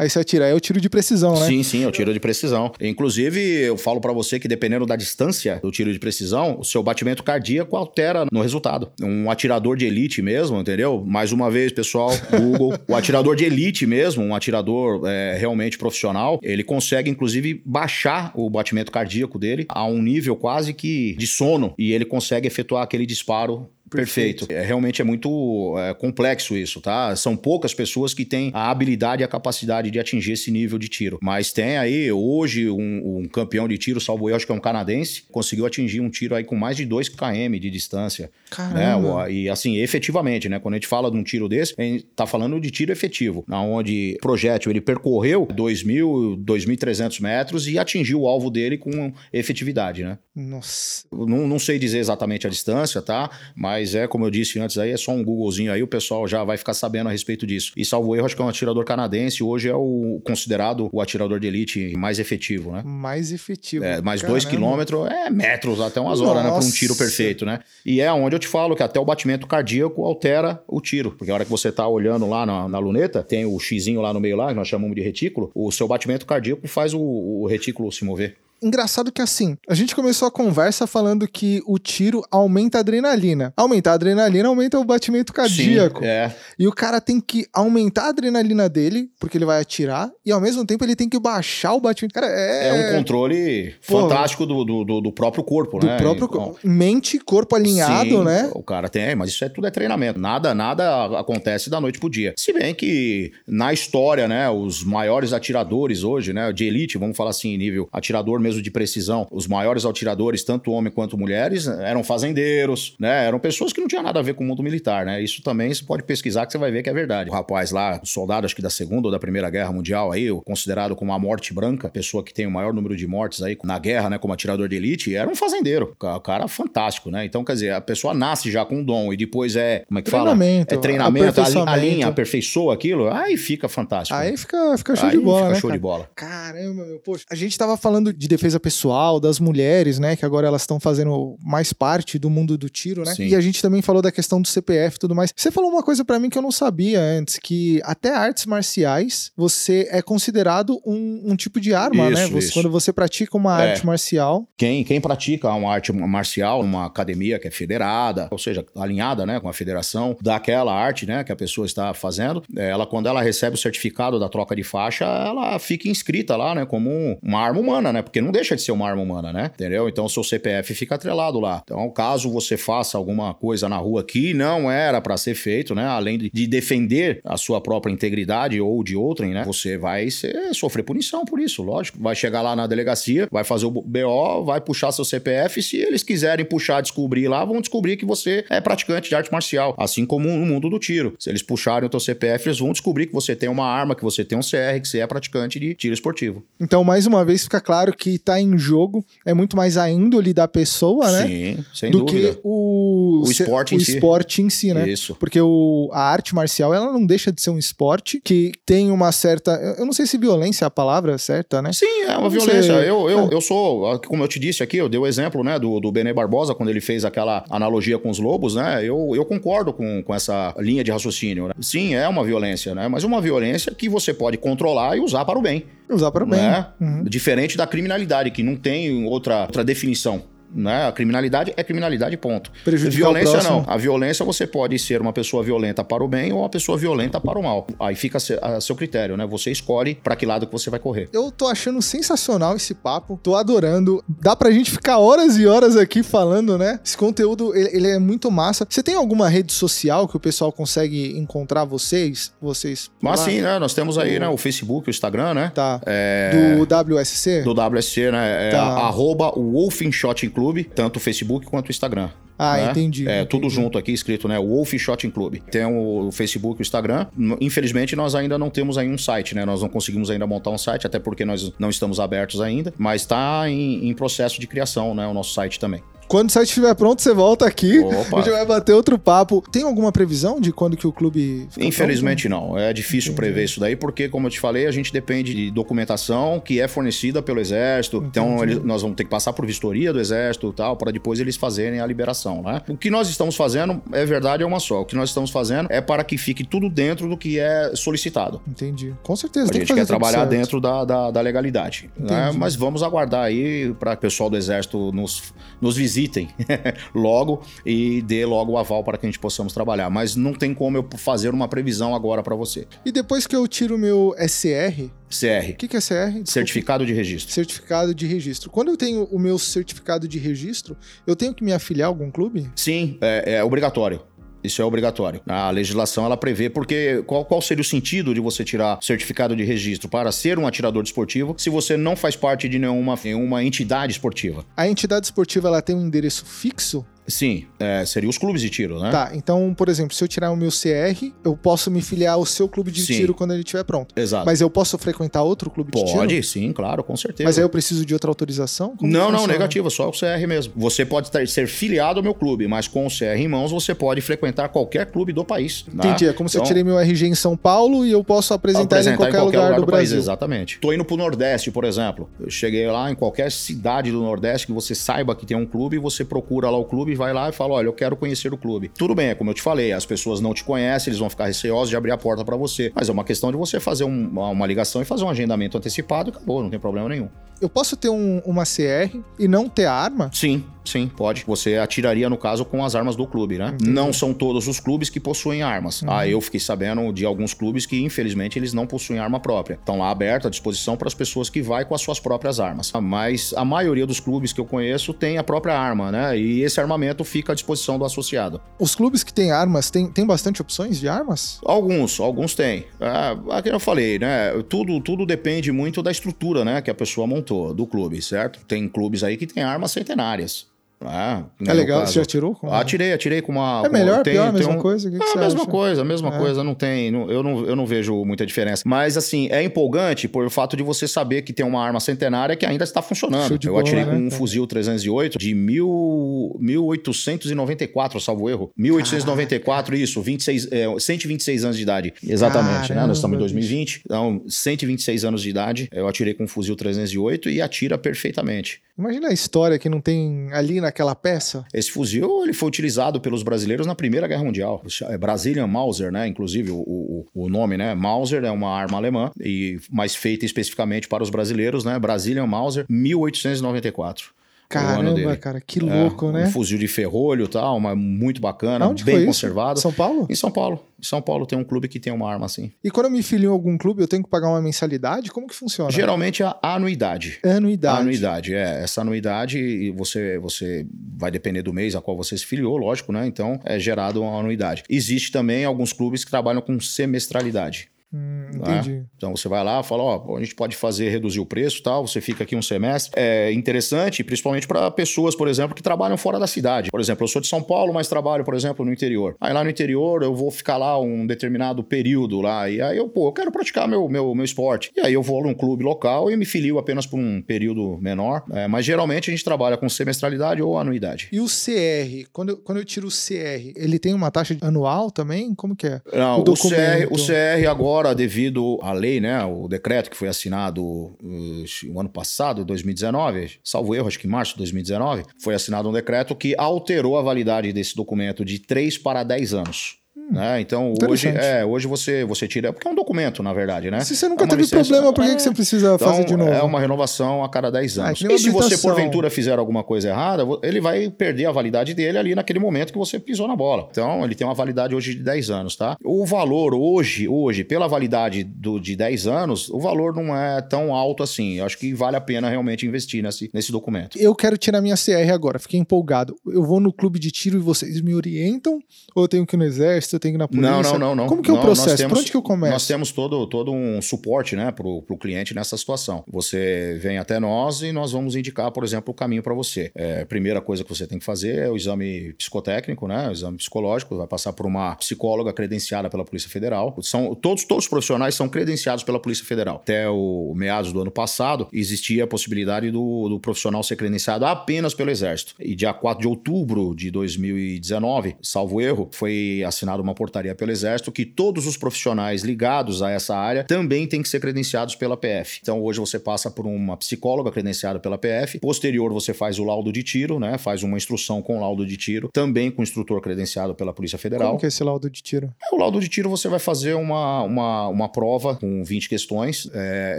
Speaker 1: Aí você atira. É o tiro de precisão, né?
Speaker 2: Sim, sim, é o tiro de precisão. Inclusive, eu falo para você que dependendo da distância do tiro de precisão, o seu batimento cardíaco altera no resultado. Um atirador de elite mesmo, entendeu? Mais uma vez, pessoal, Google. o atirador de elite mesmo, um atirador é, realmente profissional, ele consegue, inclusive, baixar o batimento cardíaco dele a um nível quase que de sono. E ele consegue efetuar aquele disparo Perfeito. Perfeito. É, realmente é muito é, complexo isso, tá? São poucas pessoas que têm a habilidade e a capacidade de atingir esse nível de tiro. Mas tem aí, hoje, um, um campeão de tiro, salvo eu, acho que é um canadense, conseguiu atingir um tiro aí com mais de 2 km de distância.
Speaker 1: Caramba.
Speaker 2: Né? E assim, efetivamente, né? Quando a gente fala de um tiro desse, a gente tá falando de tiro efetivo, onde o projétil ele percorreu 2.000, 2.300 metros e atingiu o alvo dele com efetividade, né?
Speaker 1: Nossa.
Speaker 2: Não, não sei dizer exatamente a distância, tá? Mas mas é, como eu disse antes, aí é só um Googlezinho aí, o pessoal já vai ficar sabendo a respeito disso. E salvo erro, acho que é um atirador canadense, hoje é o considerado o atirador de elite mais efetivo, né?
Speaker 1: Mais efetivo.
Speaker 2: É, mais dois quilômetros, é metros até umas horas, né? Para um tiro perfeito, né? E é onde eu te falo que até o batimento cardíaco altera o tiro. Porque a hora que você tá olhando lá na, na luneta, tem o xizinho lá no meio lá, que nós chamamos de retículo, o seu batimento cardíaco faz o, o retículo se mover.
Speaker 1: Engraçado que assim, a gente começou a conversa falando que o tiro aumenta a adrenalina. Aumentar a adrenalina aumenta o batimento cardíaco.
Speaker 2: Sim, é.
Speaker 1: E o cara tem que aumentar a adrenalina dele, porque ele vai atirar, e ao mesmo tempo ele tem que baixar o batimento. Cara, é.
Speaker 2: É um controle Pô, fantástico do, do, do, próprio corpo,
Speaker 1: do
Speaker 2: né?
Speaker 1: Do próprio corpo. Mente, corpo alinhado,
Speaker 2: Sim,
Speaker 1: né?
Speaker 2: O cara tem, mas isso é tudo é treinamento. Nada, nada acontece da noite pro dia. Se bem que na história, né, os maiores atiradores hoje, né, de elite, vamos falar assim, nível atirador mesmo de precisão, os maiores atiradores, tanto homem quanto mulheres, eram fazendeiros, né? Eram pessoas que não tinham nada a ver com o mundo militar, né? Isso também você pode pesquisar que você vai ver que é verdade. O rapaz lá, soldado, acho que da Segunda ou da Primeira Guerra Mundial aí, considerado como a morte branca, pessoa que tem o maior número de mortes aí na guerra, né, como atirador de elite, era um fazendeiro. O cara fantástico, né? Então, quer dizer, a pessoa nasce já com um dom e depois é, como é que fala? É treinamento, a linha aperfeiçoa aquilo, aí fica fantástico.
Speaker 1: Aí fica, fica show aí de bola,
Speaker 2: fica
Speaker 1: né,
Speaker 2: show
Speaker 1: cara?
Speaker 2: de bola.
Speaker 1: Caramba, meu, poxa. A gente tava falando de defesa pessoal das mulheres, né? Que agora elas estão fazendo mais parte do mundo do tiro, né? Sim. E a gente também falou da questão do CPF e tudo mais. Você falou uma coisa para mim que eu não sabia antes, que até artes marciais você é considerado um, um tipo de arma, né?
Speaker 2: isso,
Speaker 1: né?
Speaker 2: Você,
Speaker 1: quando você pratica uma é. arte marcial.
Speaker 2: Quem, quem pratica uma arte marcial, uma academia que é federada, ou seja, alinhada, né, com a federação daquela arte, né, que a pessoa está fazendo, ela quando ela recebe o certificado da troca de faixa, ela fica inscrita lá, né, como uma arma humana, né? Porque não deixa de ser uma arma humana, né? Entendeu? Então o seu CPF fica atrelado lá. Então, caso você faça alguma coisa na rua que não era para ser feito, né? Além de defender a sua própria integridade ou de outrem, né? Você vai ser, sofrer punição por isso, lógico. Vai chegar lá na delegacia, vai fazer o BO, vai puxar seu CPF. Se eles quiserem puxar, descobrir lá, vão descobrir que você é praticante de arte marcial, assim como no mundo do tiro. Se eles puxarem o teu CPF, eles vão descobrir que você tem uma arma, que você tem um CR, que você é praticante de tiro esportivo.
Speaker 1: Então, mais uma vez, fica claro que tá em jogo é muito mais a índole da pessoa, né?
Speaker 2: Sim, sem
Speaker 1: do
Speaker 2: dúvida.
Speaker 1: que o,
Speaker 2: o esporte,
Speaker 1: o
Speaker 2: em,
Speaker 1: esporte
Speaker 2: si.
Speaker 1: em si, né?
Speaker 2: Isso.
Speaker 1: Porque o, a arte marcial, ela não deixa de ser um esporte que tem uma certa. Eu não sei se violência é a palavra certa, né?
Speaker 2: Sim, é uma não violência. Eu, eu, é. eu sou, como eu te disse aqui, eu dei o exemplo, né, do, do Benê Barbosa, quando ele fez aquela analogia com os lobos, né? Eu, eu concordo com, com essa linha de raciocínio. Né? Sim, é uma violência, né? Mas uma violência que você pode controlar e usar para o bem.
Speaker 1: Usar para o bem.
Speaker 2: Né? Uhum. Diferente da criminalidade, que não tem outra, outra definição. Né? A criminalidade é criminalidade, ponto.
Speaker 1: Prejudicar
Speaker 2: violência
Speaker 1: o
Speaker 2: não. A violência você pode ser uma pessoa violenta para o bem ou uma pessoa violenta para o mal. Aí fica a se- a seu critério, né? Você escolhe para que lado que você vai correr.
Speaker 1: Eu tô achando sensacional esse papo, tô adorando. Dá pra gente ficar horas e horas aqui falando, né? Esse conteúdo, ele, ele é muito massa. Você tem alguma rede social que o pessoal consegue encontrar vocês? Vocês?
Speaker 2: Mas
Speaker 1: lá?
Speaker 2: sim, né? Nós temos aí né, o Facebook, o Instagram, né?
Speaker 1: Tá.
Speaker 2: É,
Speaker 1: Do WSC?
Speaker 2: do WSC, né? É
Speaker 1: Tá.
Speaker 2: arroba Wolfenshot Club, tanto o Facebook quanto o Instagram.
Speaker 1: Ah,
Speaker 2: né?
Speaker 1: entendi.
Speaker 2: É,
Speaker 1: entendi.
Speaker 2: tudo junto aqui, escrito, né? Wolf Shotting Club. Tem o Facebook o Instagram. Infelizmente, nós ainda não temos aí um site, né? Nós não conseguimos ainda montar um site, até porque nós não estamos abertos ainda. Mas está em, em processo de criação, né? O nosso site também.
Speaker 1: Quando o site estiver pronto, você volta aqui.
Speaker 2: Opa.
Speaker 1: A gente vai bater outro papo. Tem alguma previsão de quando que o clube
Speaker 2: Infelizmente não. É difícil prever isso daí, porque, como eu te falei, a gente depende de documentação que é fornecida pelo Exército. Então,
Speaker 1: Entendi.
Speaker 2: eles- nós vamos ter que passar por vistoria do Exército e tal, para depois eles fazerem a liberação, né? O que nós estamos fazendo, é verdade, é uma só. O que nós estamos fazendo é para que fique tudo dentro do que é solicitado.
Speaker 1: Entendi. Com certeza.
Speaker 2: A gente quer trabalhar
Speaker 1: certo.
Speaker 2: dentro da, da, da legalidade. né? Mas vamos aguardar aí para que o pessoal do Exército nos, nos visitem logo e dê logo o aval para que a gente possamos trabalhar. Mas não tem como eu fazer uma previsão agora para você.
Speaker 1: E depois que eu tiro o meu SR,
Speaker 2: CR,
Speaker 1: o que, que é CR? Desculpa.
Speaker 2: certificado de registro.
Speaker 1: Certificado de registro. Quando eu tenho o meu certificado de registro, eu tenho que me afiliar a algum clube?
Speaker 2: Sim, é, é obrigatório. Isso é obrigatório. A legislação ela prevê porque qual, qual seria o sentido de você tirar certificado de registro para ser um atirador desportivo se você não faz parte de nenhuma, nenhuma entidade esportiva?
Speaker 1: A entidade esportiva ela tem um endereço fixo?
Speaker 2: Sim, é, seria os clubes de tiro, né?
Speaker 1: Tá, então, por exemplo, se eu tirar o meu CR, eu posso me filiar ao seu clube de
Speaker 2: Sim.
Speaker 1: tiro quando ele estiver pronto.
Speaker 2: Exato.
Speaker 1: Mas eu posso frequentar outro clube de tiro?
Speaker 2: Pode, sim, claro, com certeza.
Speaker 1: Mas aí eu preciso de outra autorização? Como
Speaker 2: Não, não, negativa, só o CR mesmo. Você pode ser filiado ao meu clube, mas com o CR em mãos você pode frequentar qualquer clube do país. né?
Speaker 1: Entendi, é como se eu
Speaker 2: Então,
Speaker 1: tirei meu RG em São Paulo e eu posso apresentar, ele em qualquer, lugar, do,
Speaker 2: país,
Speaker 1: Brasil.
Speaker 2: exatamente. Tô indo pro Nordeste, por exemplo. Eu cheguei lá em qualquer cidade do Nordeste que você saiba que tem um clube, você procura lá o clube, vai lá e fala: olha, eu quero conhecer o clube. Tudo bem, é como eu te falei, as pessoas não te conhecem, eles vão ficar receosos de abrir a porta para você. Mas é uma questão de você fazer um- uma, ligação e fazer um agendamento antecipado e acabou, não tem problema nenhum.
Speaker 1: Eu posso ter um- uma CR e não ter arma?
Speaker 2: Sim, sim, pode. Você atiraria, no caso, com as armas do clube, né?
Speaker 1: Entendi.
Speaker 2: Não são todos os clubes que possuem armas.
Speaker 1: Uhum.
Speaker 2: Ah, eu fiquei sabendo de alguns clubes que, infelizmente, eles não possuem arma própria. Estão lá aberto à disposição para as pessoas que vai com as suas próprias armas. Ah, Mas a maioria dos clubes que eu conheço tem a própria arma, né? E esse armamento fica à disposição do associado.
Speaker 1: Os clubes que têm armas, tem, tem bastante opções de armas?
Speaker 2: Alguns, alguns têm. Ah, aqui eu falei, né? Tudo, tudo depende muito da estrutura, né? Que a pessoa montou do clube, certo? Tem clubes aí que tem armas centenárias. Ah,
Speaker 1: É legal, você já tirou? com-
Speaker 2: Atirei, atirei com uma.
Speaker 1: É
Speaker 2: com-
Speaker 1: melhor,
Speaker 2: tem-
Speaker 1: pior, a mesma
Speaker 2: um-
Speaker 1: coisa? Que que
Speaker 2: É a mesma
Speaker 1: acha?
Speaker 2: coisa, a mesma
Speaker 1: É.
Speaker 2: coisa. Não tem. não- eu, não, eu não vejo muita diferença. Mas, assim, é empolgante por o fato de você saber que tem uma arma centenária que ainda está funcionando. Eu
Speaker 1: bola,
Speaker 2: atirei
Speaker 1: né,
Speaker 2: com um fuzil 308 de mil, 1894, salvo erro. 1894, isso, 26, é, 126 anos de idade. Exatamente, né? Nós estamos em
Speaker 1: Caramba,
Speaker 2: 2020. Então, 126 anos de idade. Eu atirei com um fuzil 308 e atira perfeitamente.
Speaker 1: Imagina a história que não tem ali naquela peça.
Speaker 2: Esse fuzil ele foi utilizado pelos brasileiros na Primeira Guerra Mundial. É Brazilian Mauser, né? Inclusive o, o, o nome, né? Mauser é uma arma alemã e mais feita especificamente para os brasileiros, né? Brazilian Mauser 1894.
Speaker 1: Caramba, cara, que
Speaker 2: É,
Speaker 1: louco,
Speaker 2: Um
Speaker 1: né?
Speaker 2: fuzil de ferrolho e tal, mas muito bacana,
Speaker 1: Aonde
Speaker 2: bem conservado.
Speaker 1: São Paulo?
Speaker 2: Em São Paulo. Em São Paulo tem um clube que tem uma arma assim.
Speaker 1: E quando eu me filio em algum clube, eu tenho que pagar uma mensalidade? Como que funciona?
Speaker 2: Geralmente a anuidade.
Speaker 1: Anuidade.
Speaker 2: Anuidade, é. Essa anuidade, você, você vai depender do mês a qual você se filiou, lógico, né? Então é gerado uma anuidade. Existe também alguns clubes que trabalham com semestralidade.
Speaker 1: Hum,
Speaker 2: né?
Speaker 1: entendi.
Speaker 2: Então você vai lá, fala, ó, a gente pode fazer reduzir o preço, e tal. Você fica aqui um semestre. É interessante, principalmente para pessoas, por exemplo, que trabalham fora da cidade. Por exemplo, eu sou de São Paulo, mas trabalho, por exemplo, no interior. Aí lá no interior eu vou ficar lá um determinado período lá e aí eu, pô, eu quero praticar meu meu, meu esporte. E aí eu vou num clube local e me filio apenas por um período menor. É, mas geralmente a gente trabalha com semestralidade ou anuidade.
Speaker 1: E o CR, quando eu, quando eu tiro o CR, ele tem uma taxa anual também? Como que é?
Speaker 2: Não,
Speaker 1: O
Speaker 2: o, CR, o CR agora, devido à lei, né, o decreto que foi assinado uh, o ano passado, 2019, salvo erro, acho que em março de 2019, foi assinado um decreto que alterou a validade desse documento de 3 para 10 anos. Né? Então hoje, é, hoje você, você tira. Porque é um documento, na verdade, né?
Speaker 1: Se você nunca é teve licença, problema, por que, é, que você precisa então, fazer de novo?
Speaker 2: É uma renovação a cada 10 ah, anos. E se você, porventura, fizer alguma coisa errada, ele vai perder a validade dele ali naquele momento que você pisou na bola. Então, ele tem uma validade hoje de 10 anos, tá? O valor hoje, hoje, pela validade do, de 10 anos, o valor não é tão alto assim. Eu acho que vale a pena realmente investir nesse, nesse documento.
Speaker 1: Eu quero tirar minha CR agora, fiquei empolgado. Eu vou no clube de tiro e vocês me orientam? Ou eu tenho que ir no exército, tenho que ir na polícia?
Speaker 2: Não, não, não. não.
Speaker 1: Como que é
Speaker 2: o
Speaker 1: processo? Temos, Por onde que eu começo?
Speaker 2: Nós temos todo, todo um suporte né, para o cliente nessa situação. Você vem até nós e nós vamos indicar, por exemplo, o caminho para você. É, primeira coisa que você tem que fazer é o exame psicotécnico, né, o exame psicológico, vai passar por uma psicóloga credenciada pela Polícia Federal. São, todos, todos os profissionais são credenciados pela Polícia Federal. Até o meados do ano passado, existia a possibilidade do, do profissional ser credenciado apenas pelo Exército. E dia 4 de outubro de 2019, salvo erro, foi assinada uma portaria pelo Exército que todos os profissionais ligados a essa área também têm que ser credenciados pela PF. Então hoje você passa por uma psicóloga credenciada pela PF, posterior você faz o laudo de tiro, né? Faz uma instrução com laudo de tiro, também com instrutor credenciado pela Polícia Federal. Como
Speaker 1: que é esse laudo de tiro?
Speaker 2: É, o laudo de tiro você vai fazer uma, uma, uma prova com 20 questões é,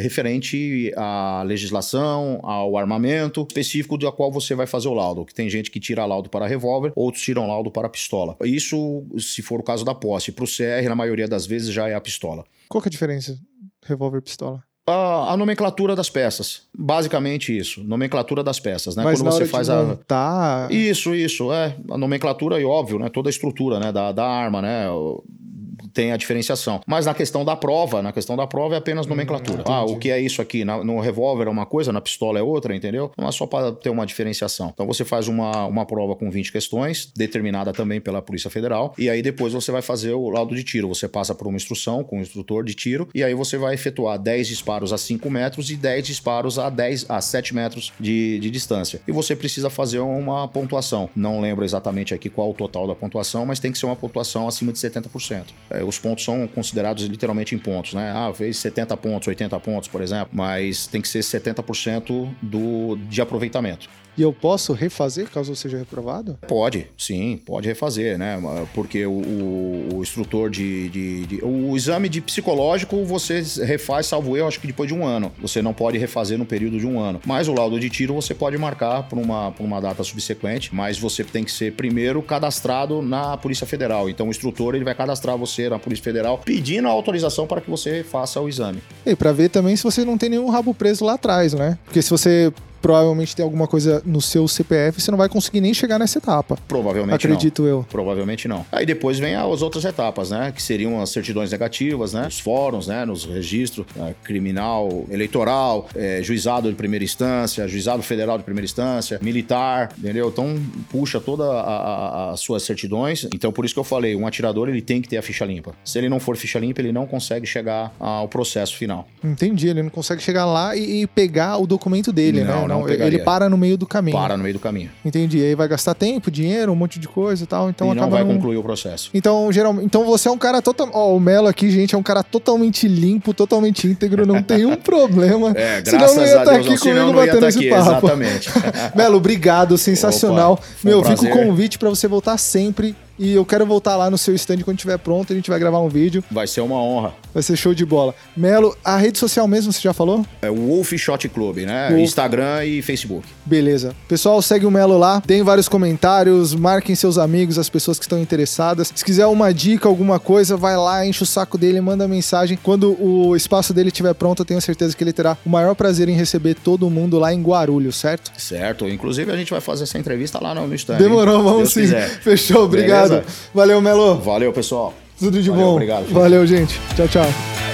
Speaker 2: referente à legislação, ao armamento específico da qual você vai fazer o laudo. Que tem gente que tira laudo para revólver, outros tiram laudo para pistola. Isso, se for o caso da posse. Para o CR, na maioria das vezes, já é a pistola.
Speaker 1: Qual que é a diferença? Revólver e pistola?
Speaker 2: A, a, nomenclatura das peças. Basicamente isso. Nomenclatura das peças, né?
Speaker 1: Mas Quando você faz a. Tá.
Speaker 2: Isso, isso. É. A nomenclatura e óbvio, né? Toda a estrutura, né? Da, da arma, né? tem a diferenciação. Mas na questão da prova, na questão da prova é apenas nomenclatura. Hum, ah, o que é isso aqui? Na, no revólver é uma coisa, na pistola é outra, entendeu? É só para ter uma diferenciação. Então você faz uma, uma prova com 20 questões, determinada também pela Polícia Federal, e aí depois você vai fazer o laudo de tiro. Você passa por uma instrução com o instrutor de tiro, e aí você vai efetuar 10 disparos a 5 metros e 10 disparos a 10 a 7 metros de, de distância. E você precisa fazer uma pontuação. Não lembro exatamente aqui qual o total da pontuação, mas tem que ser uma pontuação acima de 70%. É, os pontos são considerados literalmente em pontos, né? Ah, fez 70 pontos, 80 pontos, por exemplo, mas tem que ser 70% do, de aproveitamento.
Speaker 1: E eu posso refazer caso eu seja reprovado?
Speaker 2: Pode, sim, pode refazer, né? Porque o, o, o instrutor de, de, de, O exame de psicológico você refaz, salvo eu, acho que depois de um ano. Você não pode refazer no período de um ano. Mas o laudo de tiro você pode marcar por uma, por uma data subsequente, mas você tem que ser primeiro cadastrado na Polícia Federal. Então o instrutor ele vai cadastrar você na Polícia Federal pedindo a autorização para que você faça o exame.
Speaker 1: E para ver também se você não tem nenhum rabo preso lá atrás, né? Porque se você provavelmente tem alguma coisa no seu CPF, você não vai conseguir nem chegar nessa etapa.
Speaker 2: Provavelmente
Speaker 1: Acredito
Speaker 2: não.
Speaker 1: eu.
Speaker 2: Provavelmente não. Aí depois vem as outras etapas, né? Que seriam as certidões negativas, né? Os fóruns, né? Nos registros né? criminal, eleitoral, é, juizado de primeira instância, juizado federal de primeira instância, militar, entendeu? Então puxa toda as suas certidões. Então por isso que eu falei, um atirador ele tem que ter a ficha limpa. Se ele não for ficha limpa, ele não consegue chegar ao processo final.
Speaker 1: Entendi, ele não consegue chegar lá e, e pegar o documento dele, não, né? Não, não ele para no meio do caminho.
Speaker 2: Para no meio do caminho.
Speaker 1: Entendi. Aí vai gastar tempo, dinheiro, um monte de coisa e tal. Então
Speaker 2: e não vai concluir o processo.
Speaker 1: Então, geralmente, então você é um cara total. Ó, o Melo aqui, gente, é um cara totalmente limpo, totalmente íntegro, não tem um problema.
Speaker 2: É, graças não ia Deus, aqui comigo batendo esse aqui, papo. Exatamente.
Speaker 1: Melo, obrigado, sensacional. Opa, Meu, um fica o convite para você voltar sempre e eu quero voltar lá no seu stand quando estiver pronto. A gente vai gravar um vídeo.
Speaker 2: Vai ser uma honra.
Speaker 1: Vai ser show de bola. Melo, a rede social mesmo você já falou?
Speaker 2: É o Wolf Shot Club, né? Wolf. Instagram e Facebook.
Speaker 1: Beleza. Pessoal, segue o Melo lá. Deem vários comentários, marquem seus amigos, as pessoas que estão interessadas. Se quiser uma dica, alguma coisa, vai lá, enche o saco dele, manda mensagem. Quando o espaço dele estiver pronto, eu tenho certeza que ele terá o maior prazer em receber todo mundo lá em Guarulhos, certo?
Speaker 2: Certo. Inclusive, a gente vai fazer essa entrevista lá no stand.
Speaker 1: Demorou, vamos sim. Quiser. Fechou, obrigado. Beleza? Valeu, Melo.
Speaker 2: Valeu, pessoal.
Speaker 1: Tudo de
Speaker 2: Valeu,
Speaker 1: bom.
Speaker 2: Obrigado. Gente.
Speaker 1: Valeu, gente. Tchau, tchau.